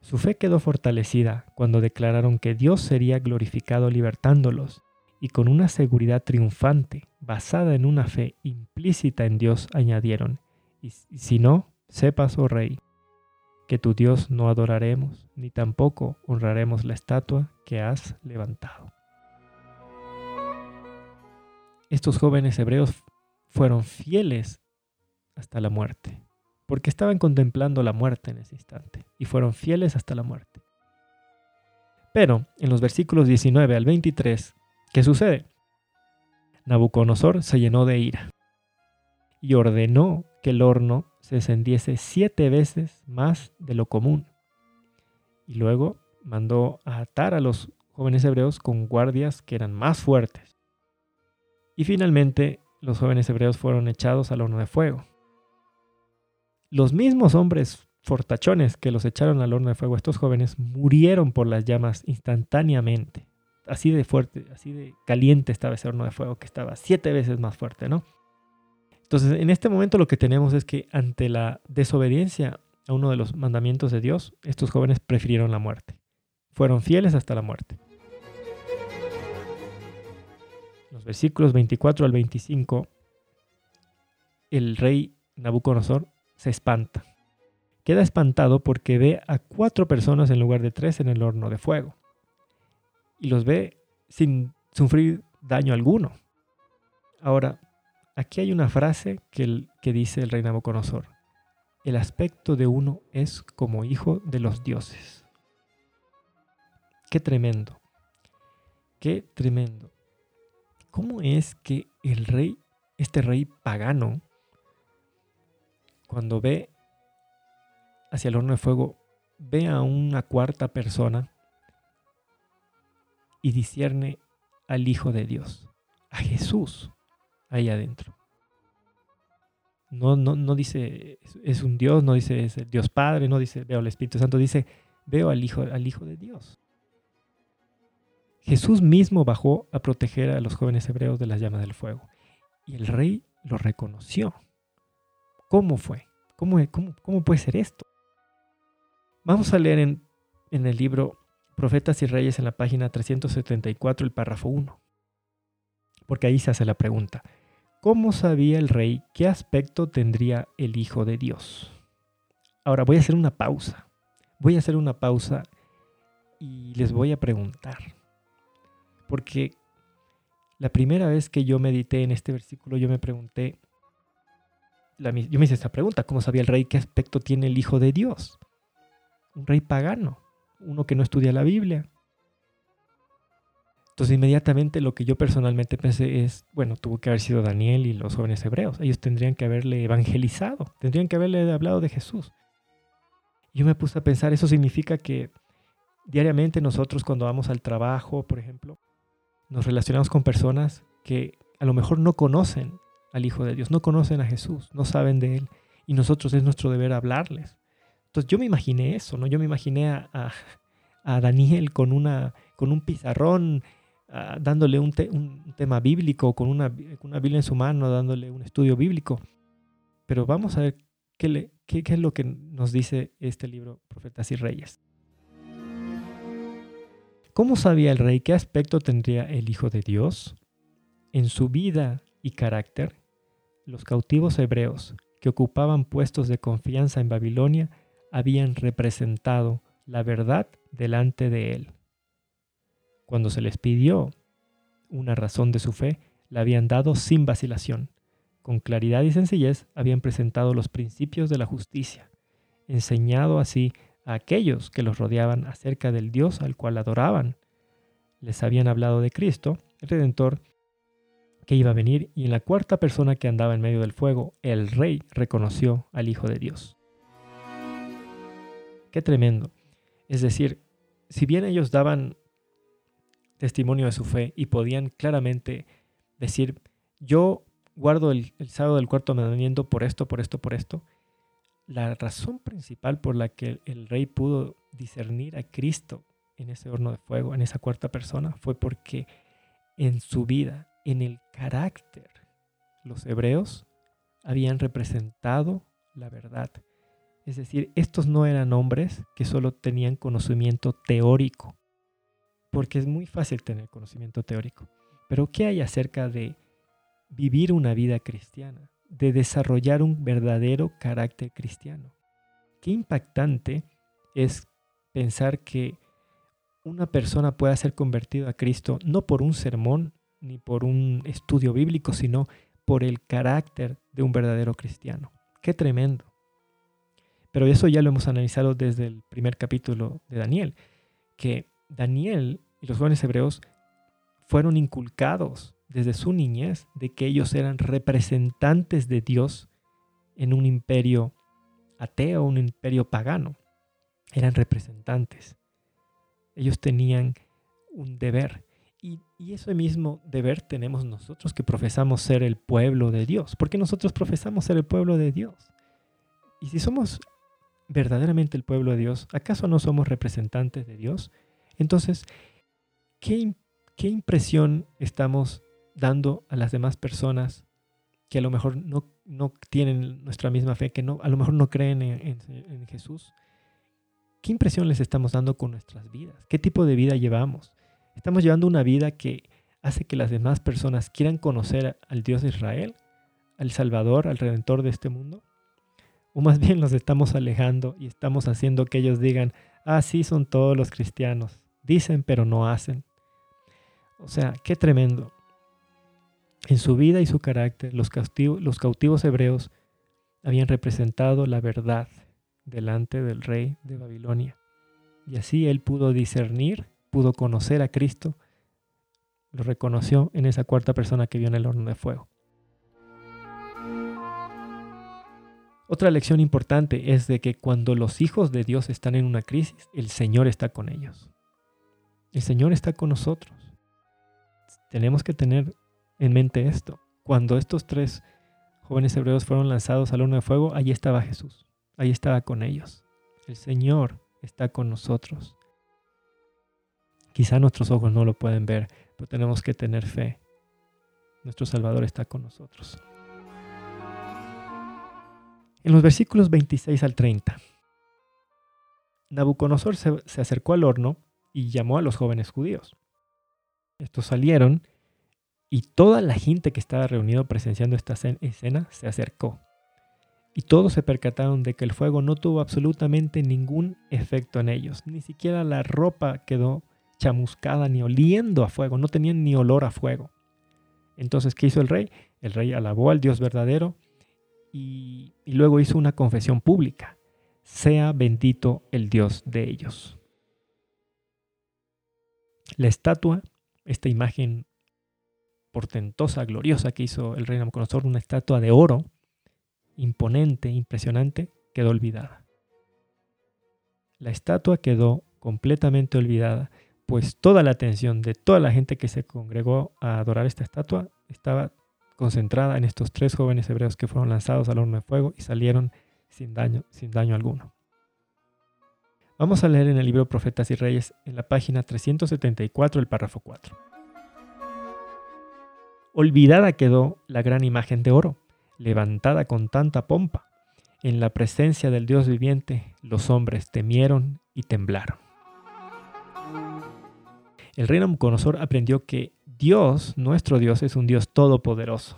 [SPEAKER 2] Su fe quedó fortalecida cuando declararon que Dios sería glorificado libertándolos y con una seguridad triunfante, basada en una fe implícita en Dios, añadieron, y si no, sepas, oh rey, que tu Dios no adoraremos, ni tampoco honraremos la estatua que has levantado. Estos jóvenes hebreos fueron fieles hasta la muerte, porque estaban contemplando la muerte en ese instante, y fueron fieles hasta la muerte. Pero en los versículos 19 al 23 ¿Qué sucede? Nabucodonosor se llenó de ira y ordenó que el horno se encendiese siete veces más de lo común. Y luego mandó a atar a los jóvenes hebreos con guardias que eran más fuertes. Y finalmente los jóvenes hebreos fueron echados al horno de fuego. Los mismos hombres fortachones que los echaron al horno de fuego, estos jóvenes murieron por las llamas instantáneamente. Así de fuerte, así de caliente estaba ese horno de fuego, que estaba siete veces más fuerte, ¿no? Entonces, en este momento lo que tenemos es que ante la desobediencia a uno de los mandamientos de Dios, estos jóvenes prefirieron la muerte. Fueron fieles hasta la muerte. Los versículos 24 al 25, el rey Nabucodonosor se espanta. Queda espantado porque ve a cuatro personas en lugar de tres en el horno de fuego. Y los ve sin sufrir daño alguno. Ahora, Aquí hay una frase que, que dice el rey Nabucodonosor. El aspecto de uno es como hijo de los dioses. Qué tremendo. Qué tremendo. ¿Cómo es que el rey, este rey pagano, cuando ve hacia el horno de fuego, ve a una cuarta persona y discierne al Hijo de Dios, a Jesús? ahí adentro. No, no, no dice es un Dios, no dice es el Dios Padre, no dice veo al Espíritu Santo, dice veo al Hijo, al Hijo de Dios. Jesús mismo bajó a proteger a los jóvenes hebreos de las llamas del fuego. Y el rey lo reconoció. ¿Cómo fue? ¿Cómo, cómo, cómo puede ser esto? Vamos a leer en, en el libro Profetas y Reyes en la página 374, el párrafo 1. Porque ahí se hace la pregunta. ¿Cómo sabía el rey qué aspecto tendría el Hijo de Dios? Ahora voy a hacer una pausa. Voy a hacer una pausa y les voy a preguntar. Porque la primera vez que yo medité en este versículo, yo me pregunté, yo me hice esta pregunta, ¿cómo sabía el rey qué aspecto tiene el Hijo de Dios? Un rey pagano, uno que no estudia la Biblia, entonces inmediatamente lo que yo personalmente pensé es, bueno, tuvo que haber sido Daniel y los jóvenes hebreos. Ellos tendrían que haberle evangelizado, tendrían que haberle hablado de Jesús. Yo me puse a pensar, eso significa que diariamente nosotros cuando vamos al trabajo, por ejemplo, nos relacionamos con personas que a lo mejor no conocen al Hijo de Dios, no conocen a Jesús, no saben de Él. Y nosotros es nuestro deber hablarles. Entonces yo me imaginé eso, ¿no? Yo me imaginé a, Daniel con, un pizarrón Ah, dándole un, tema bíblico, con una, una, Biblia en su mano, dándole un estudio bíblico. Pero vamos a ver qué es lo que nos dice este libro, Profetas y Reyes. ¿Cómo sabía el rey qué aspecto tendría el Hijo de Dios? En su vida y carácter, los cautivos hebreos que ocupaban puestos de confianza en Babilonia habían representado la verdad delante de él. Cuando se les pidió una razón de su fe, la habían dado sin vacilación. Con claridad y sencillez habían presentado los principios de la justicia, enseñado así a aquellos que los rodeaban acerca del Dios al cual adoraban. Les habían hablado de Cristo, el Redentor, que iba a venir, y en la cuarta persona que andaba en medio del fuego, el rey reconoció al Hijo de Dios. Qué tremendo. Es decir, si bien ellos daban testimonio de su fe y podían claramente decir, yo guardo el, sábado del cuarto mandamiento por esto, por esto, por esto. La razón principal por la que el rey pudo discernir a Cristo en ese horno de fuego, en esa cuarta persona, fue porque en su vida, en el carácter, los hebreos habían representado la verdad. Es decir, estos no eran hombres que solo tenían conocimiento teórico, porque es muy fácil tener conocimiento teórico. Pero ¿qué hay acerca de vivir una vida cristiana? De desarrollar un verdadero carácter cristiano. Qué impactante es pensar que una persona pueda ser convertida a Cristo no por un sermón ni por un estudio bíblico, sino por el carácter de un verdadero cristiano. Qué tremendo. Pero eso ya lo hemos analizado desde el primer capítulo de Daniel, que Daniel y los jóvenes hebreos fueron inculcados desde su niñez de que ellos eran representantes de Dios en un imperio ateo, un imperio pagano. Eran representantes. Ellos tenían un deber. Y, y ese mismo deber tenemos nosotros que profesamos ser el pueblo de Dios. Porque nosotros profesamos ser el pueblo de Dios. Y si somos verdaderamente el pueblo de Dios? ¿Acaso no somos representantes de Dios? Entonces, ¿qué, impresión estamos dando a las demás personas que a lo mejor no, no tienen nuestra misma fe, que no, a lo mejor no creen en, en Jesús? ¿Qué impresión les estamos dando con nuestras vidas? ¿Qué tipo de vida llevamos? ¿Estamos llevando una vida que hace que las demás personas quieran conocer al Dios de Israel, al Salvador, al Redentor de este mundo? ¿O más bien los estamos alejando y estamos haciendo que ellos digan, ah, sí son todos los cristianos, dicen pero no hacen? O sea, qué tremendo. En su vida y su carácter, los los cautivos hebreos habían representado la verdad delante del rey de Babilonia. Y así él pudo discernir, pudo conocer a Cristo, lo reconoció en esa cuarta persona que vio en el horno de fuego. Otra lección importante es de que cuando los hijos de Dios están en una crisis, el Señor está con ellos. El Señor está con nosotros. Tenemos que tener en mente esto. Cuando estos tres jóvenes hebreos fueron lanzados al horno de fuego, allí estaba Jesús. Ahí estaba con ellos. El Señor está con nosotros. Quizá nuestros ojos no lo pueden ver, pero tenemos que tener fe. Nuestro Salvador está con nosotros. En los versículos 26 al 30, Nabucodonosor se, se, acercó al horno y llamó a los jóvenes judíos. Estos salieron y toda la gente que estaba reunido presenciando esta escena se acercó. Y todos se percataron de que el fuego no tuvo absolutamente ningún efecto en ellos. Ni siquiera la ropa quedó chamuscada ni oliendo a fuego, no tenían ni olor a fuego. Entonces, ¿qué hizo el rey? El rey alabó al Dios verdadero y, luego hizo una confesión pública. Sea bendito el Dios de ellos. La estatua, esta imagen portentosa, gloriosa que hizo el rey Nabucodonosor, una estatua de oro, imponente, impresionante, quedó olvidada. La estatua quedó completamente olvidada, pues toda la atención de toda la gente que se congregó a adorar esta estatua estaba concentrada en estos tres jóvenes hebreos que fueron lanzados al horno de fuego y salieron sin daño, sin daño alguno. Vamos a leer en el libro Profetas y Reyes, en la página 374, el párrafo 4. Olvidada quedó la gran imagen de oro, levantada con tanta pompa. En la presencia del Dios viviente, los hombres temieron y temblaron. El rey Nabucodonosor aprendió que Dios, nuestro Dios, es un Dios todopoderoso.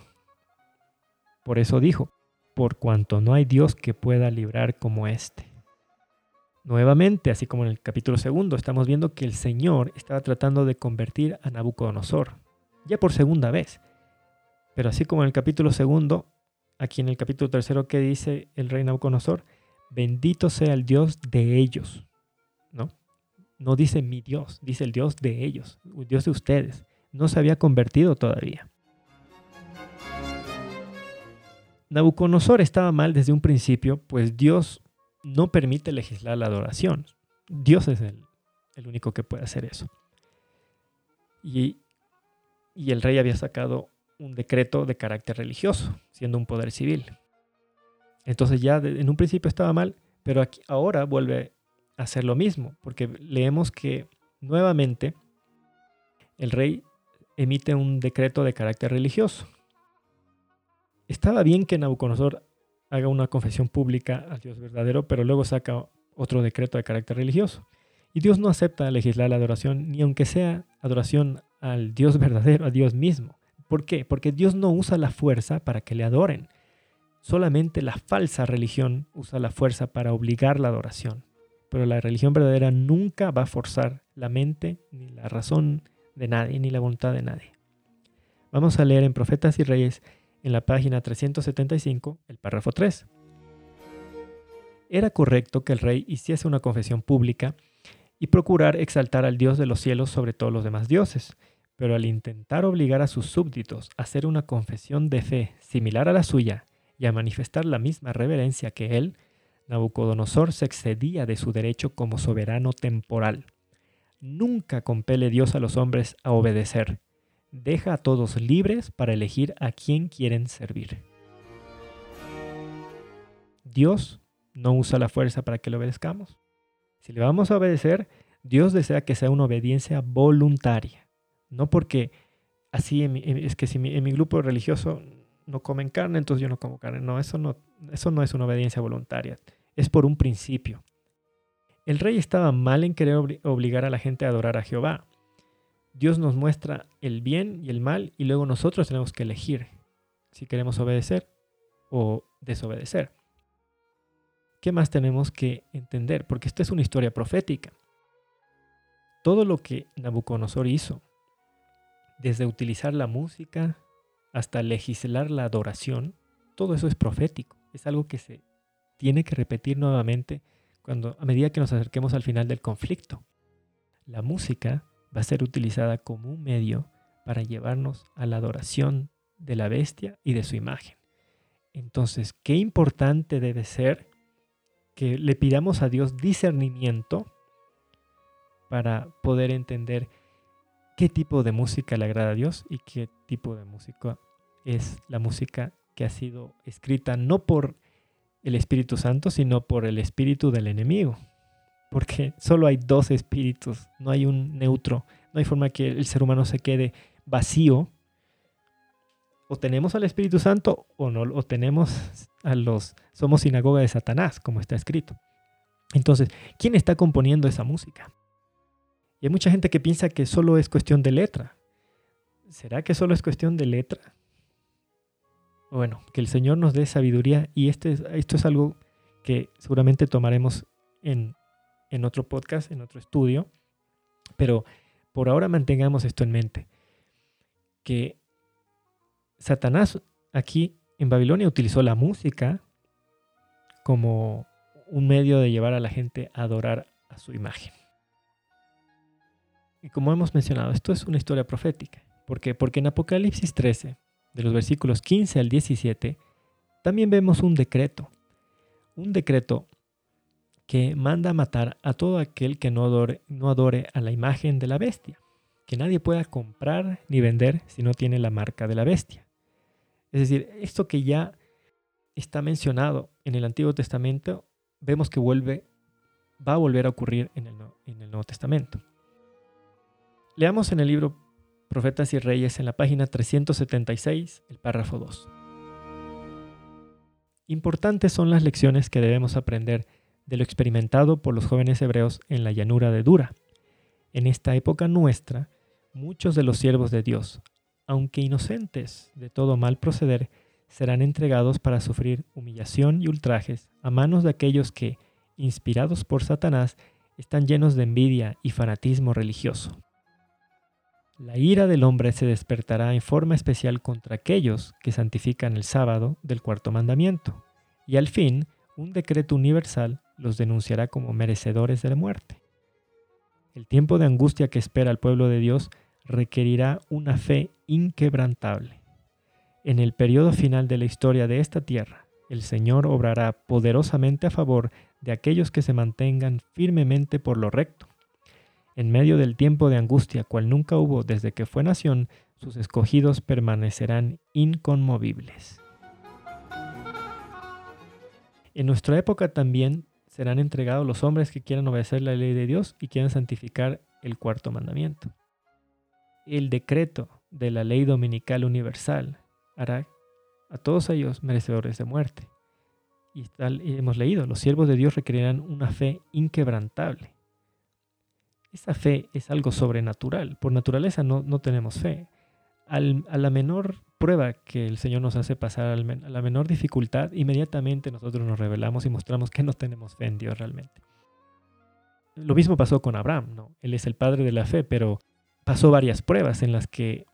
[SPEAKER 2] Por eso dijo, por cuanto no hay Dios que pueda librar como éste. Nuevamente, así como en el capítulo segundo, estamos viendo que el Señor estaba tratando de convertir a Nabucodonosor, ya por segunda vez. Pero así como en el capítulo segundo, aquí en el capítulo tercero, que dice el rey Nabucodonosor? Bendito sea el Dios de ellos. ¿No? No dice mi Dios, dice el Dios de ellos, el Dios de ustedes no se había convertido todavía. Nabucodonosor estaba mal desde un principio, pues Dios no permite legislar la adoración. Dios es el, único que puede hacer eso. Y, el rey había sacado un decreto de carácter religioso, siendo un poder civil. Entonces ya en un principio estaba mal, pero aquí, ahora vuelve a hacer lo mismo, porque leemos que nuevamente el rey emite un decreto de carácter religioso. Estaba bien que Nabucodonosor haga una confesión pública al Dios verdadero, pero luego saca otro decreto de carácter religioso. Y Dios no acepta legislar la adoración, ni aunque sea adoración al Dios verdadero, a Dios mismo. ¿Por qué? Porque Dios no usa la fuerza para que le adoren. Solamente la falsa religión usa la fuerza para obligar la adoración. Pero la religión verdadera nunca va a forzar la mente ni la razón de nadie ni la voluntad de nadie. Vamos a leer en Profetas y Reyes en la página 375 el párrafo 3. Era correcto que el rey hiciese una confesión pública y procurar exaltar al Dios de los cielos sobre todos los demás dioses, pero al intentar obligar a sus súbditos a hacer una confesión de fe similar a la suya y a manifestar la misma reverencia que él, Nabucodonosor se excedía de su derecho como soberano temporal Nunca compele Dios a los hombres a obedecer. Deja a todos libres para elegir a quién quieren servir. Dios no usa la fuerza para que le obedezcamos. Si le vamos a obedecer, Dios desea que sea una obediencia voluntaria, no porque así es que si en mi grupo religioso no comen carne, entonces yo no como carne. No, eso no, eso no es una obediencia voluntaria, es por un principio. El rey estaba mal en querer obligar a la gente a adorar a Jehová. Dios nos muestra el bien y el mal y luego nosotros tenemos que elegir si queremos obedecer o desobedecer. ¿Qué más tenemos que entender? Porque esta es una historia profética. Todo lo que Nabucodonosor hizo, desde utilizar la música hasta legislar la adoración, todo eso es profético. Es algo que se tiene que repetir nuevamente cuando, a medida que nos acerquemos al final del conflicto. La música va a ser utilizada como un medio para llevarnos a la adoración de la bestia y de su imagen. Entonces, qué importante debe ser que le pidamos a Dios discernimiento para poder entender qué tipo de música le agrada a Dios y qué tipo de música es la música que ha sido escrita no por el Espíritu Santo, sino por el espíritu del enemigo. Porque solo hay dos espíritus, no hay un neutro, no hay forma que el ser humano se quede vacío. O tenemos al Espíritu Santo o no, o tenemos a los, somos sinagoga de Satanás, como está escrito. Entonces, ¿quién está componiendo esa música? Y hay mucha gente que piensa que solo es cuestión de letra. ¿Será que solo es cuestión de letra? Bueno, que el Señor nos dé sabiduría y este, esto es algo que seguramente tomaremos en, en otro podcast, en otro estudio, pero por ahora mantengamos esto en mente, que Satanás aquí en Babilonia utilizó la música como un medio de llevar a la gente a adorar a su imagen. Y como hemos mencionado, esto es una historia profética. ¿Por qué? Porque en Apocalipsis 13, de los versículos 15 al 17, también vemos un decreto. Un decreto que manda matar a todo aquel que no adore, no adore a la imagen de la bestia. Que nadie pueda comprar ni vender si no tiene la marca de la bestia. Es decir, esto que ya está mencionado en el Antiguo Testamento, vemos que vuelve, va a volver a ocurrir en el, en el Nuevo Testamento. Leamos en el libro Profetas y Reyes en la página 376, el párrafo 2. Importantes son las lecciones que debemos aprender de lo experimentado por los jóvenes hebreos en la llanura de Dura. En esta época nuestra, muchos de los siervos de Dios, aunque inocentes de todo mal proceder, serán entregados para sufrir humillación y ultrajes a manos de aquellos que, inspirados por Satanás, están llenos de envidia y fanatismo religioso. La ira del hombre se despertará en forma especial contra aquellos que santifican el sábado del cuarto mandamiento, y al fin un decreto universal los denunciará como merecedores de la muerte. El tiempo de angustia que espera el pueblo de Dios requerirá una fe inquebrantable. En el periodo final de la historia de esta tierra, el Señor obrará poderosamente a favor de aquellos que se mantengan firmemente por lo recto en medio del tiempo de angustia cual nunca hubo desde que fue nación, sus escogidos permanecerán inconmovibles. En nuestra época también serán entregados los hombres que quieran obedecer la ley de Dios y quieran santificar el cuarto mandamiento. El decreto de la ley dominical universal hará a todos ellos merecedores de muerte. Y, y hemos leído, los siervos de Dios requerirán una fe inquebrantable. Esa fe es algo sobrenatural. Por naturaleza no, no tenemos fe. a la menor prueba que el Señor nos hace pasar, a la menor dificultad, inmediatamente nosotros nos revelamos y mostramos que no tenemos fe en Dios realmente. Lo mismo pasó con Abraham, ¿no? Él es el padre de la fe, pero pasó varias pruebas en las que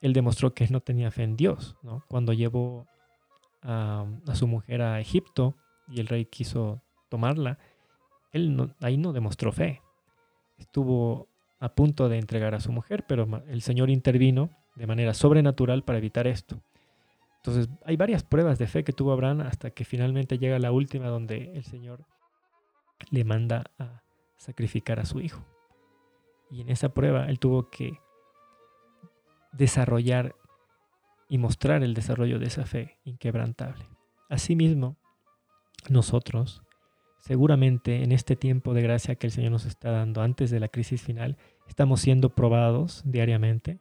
[SPEAKER 2] él demostró que no tenía fe en Dios, ¿no? Cuando llevó a, su mujer a Egipto y el rey quiso tomarla, él ahí no demostró fe estuvo a punto de entregar a su mujer, pero el Señor intervino de manera sobrenatural para evitar esto. Entonces hay varias pruebas de fe que tuvo Abraham hasta que finalmente llega la última donde el Señor le manda a sacrificar a su hijo. Y en esa prueba él tuvo que desarrollar y mostrar el desarrollo de esa fe inquebrantable. Asimismo, nosotros seguramente en este tiempo de gracia que el Señor nos está dando antes de la crisis final, estamos siendo probados diariamente.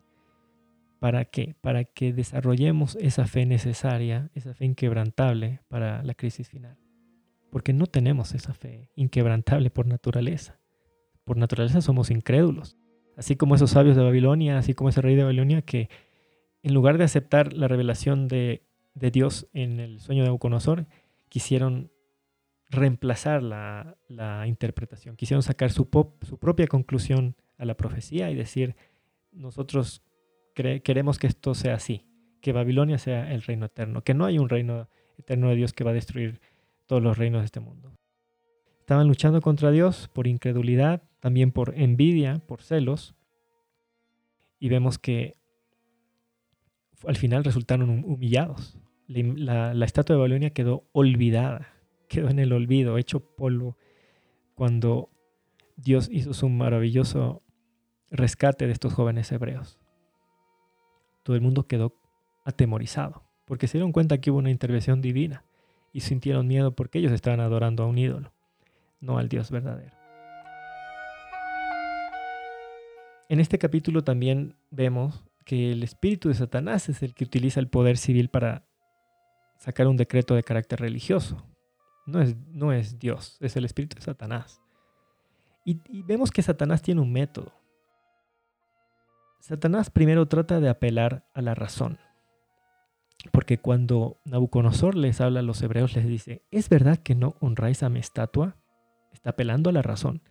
[SPEAKER 2] ¿Para qué? Para que desarrollemos esa fe necesaria, esa fe inquebrantable para la crisis final. Porque no tenemos esa fe inquebrantable por naturaleza. Por naturaleza somos incrédulos. Así como esos sabios de Babilonia, así como ese rey de Babilonia que en lugar de aceptar la revelación de, Dios en el sueño de Nabucodonosor, quisieron reemplazar la, interpretación, quisieron sacar su, su, propia conclusión a la profecía y decir, nosotros queremos que esto sea así, que Babilonia sea el reino eterno, que no hay un reino eterno de Dios que va a destruir todos los reinos de este mundo. Estaban luchando contra Dios por incredulidad, también por envidia, por celos, y vemos que al final resultaron humillados. La, estatua de Babilonia quedó olvidada, quedó en el olvido, hecho polvo, cuando Dios hizo su maravilloso rescate de estos jóvenes hebreos. Todo el mundo quedó atemorizado, porque se dieron cuenta que hubo una intervención divina y sintieron miedo porque ellos estaban adorando a un ídolo, no al Dios verdadero. En este capítulo también vemos que el espíritu de Satanás es el que utiliza el poder civil para sacar un decreto de carácter religioso. No es, no es Dios, es el espíritu de Satanás. Y, vemos que Satanás tiene un método. Satanás primero trata de apelar a la razón. Porque cuando Nabucodonosor les habla a los hebreos, les dice, ¿es verdad que no honráis a mi estatua? Está apelando a la razón.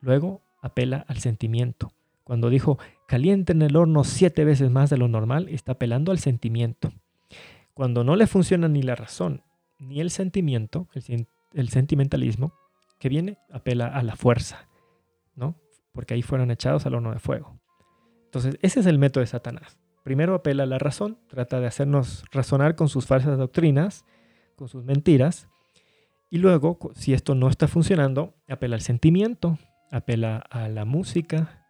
[SPEAKER 2] Luego apela al sentimiento. Cuando dijo, caliente en el horno siete veces más de lo normal, está apelando al sentimiento. Cuando no le funciona ni la razón ni el sentimiento, el, sentimentalismo, que viene, apela a la fuerza, ¿no? Porque ahí fueron echados al horno de fuego. Entonces, ese es el método de Satanás. Primero apela a la razón, trata de hacernos razonar con sus falsas doctrinas, con sus mentiras, y luego, si esto no está funcionando, apela al sentimiento, apela a la música,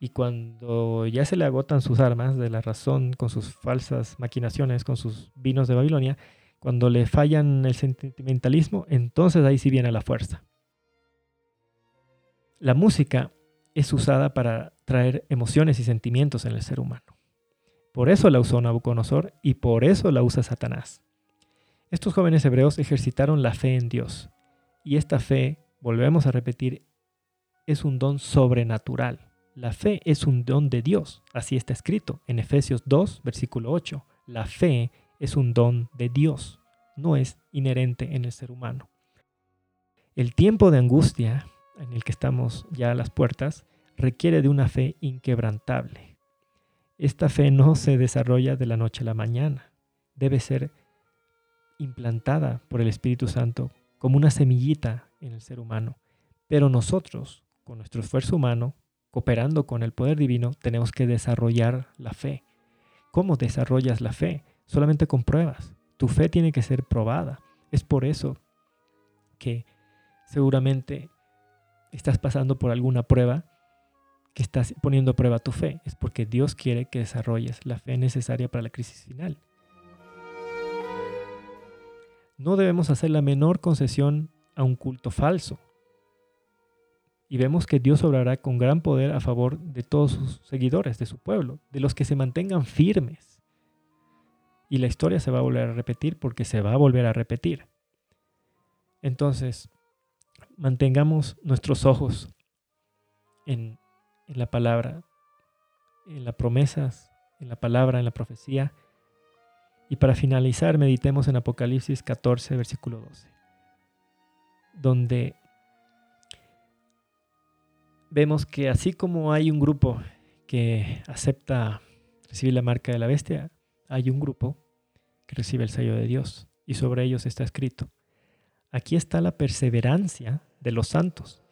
[SPEAKER 2] y cuando ya se le agotan sus armas de la razón con sus falsas maquinaciones, con sus vinos de Babilonia, cuando le fallan el sentimentalismo, entonces ahí sí viene la fuerza. La música es usada para traer emociones y sentimientos en el ser humano. Por eso la usó Nabucodonosor y por eso la usa Satanás. Estos jóvenes hebreos ejercitaron la fe en Dios. Y esta fe, volvemos a repetir, es un don sobrenatural. La fe es un don de Dios, así está escrito en Efesios 2, versículo 8. La fe es un don de Dios, no es inherente en el ser humano. El tiempo de angustia en el que estamos ya a las puertas requiere de una fe inquebrantable. Esta fe no se desarrolla de la noche a la mañana, debe ser implantada por el Espíritu Santo como una semillita en el ser humano. Pero nosotros, con nuestro esfuerzo humano, cooperando con el poder divino, tenemos que desarrollar la fe. ¿Cómo desarrollas la fe? Solamente con pruebas. Tu fe tiene que ser probada. Es por eso que seguramente estás pasando por alguna prueba, que estás poniendo a prueba tu fe. Es porque Dios quiere que desarrolles la fe necesaria para la crisis final. No debemos hacer la menor concesión a un culto falso, y vemos que Dios obrará con gran poder a favor de todos sus seguidores, de su pueblo, de los que se mantengan firmes. Y la historia se va a volver a repetir porque se va a volver a repetir. Entonces, mantengamos nuestros ojos en, la palabra, en las promesas, en la palabra, en la profecía. Y para finalizar, meditemos en Apocalipsis 14, versículo 12, donde vemos que así como hay un grupo que acepta recibir la marca de la bestia, hay un grupo que recibe el sello de Dios y sobre ellos está escrito. Aquí está la perseverancia de los santos,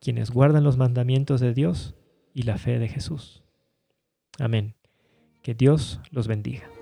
[SPEAKER 2] quienes guardan los mandamientos de Dios y la fe de Jesús. Amén. Que Dios los bendiga.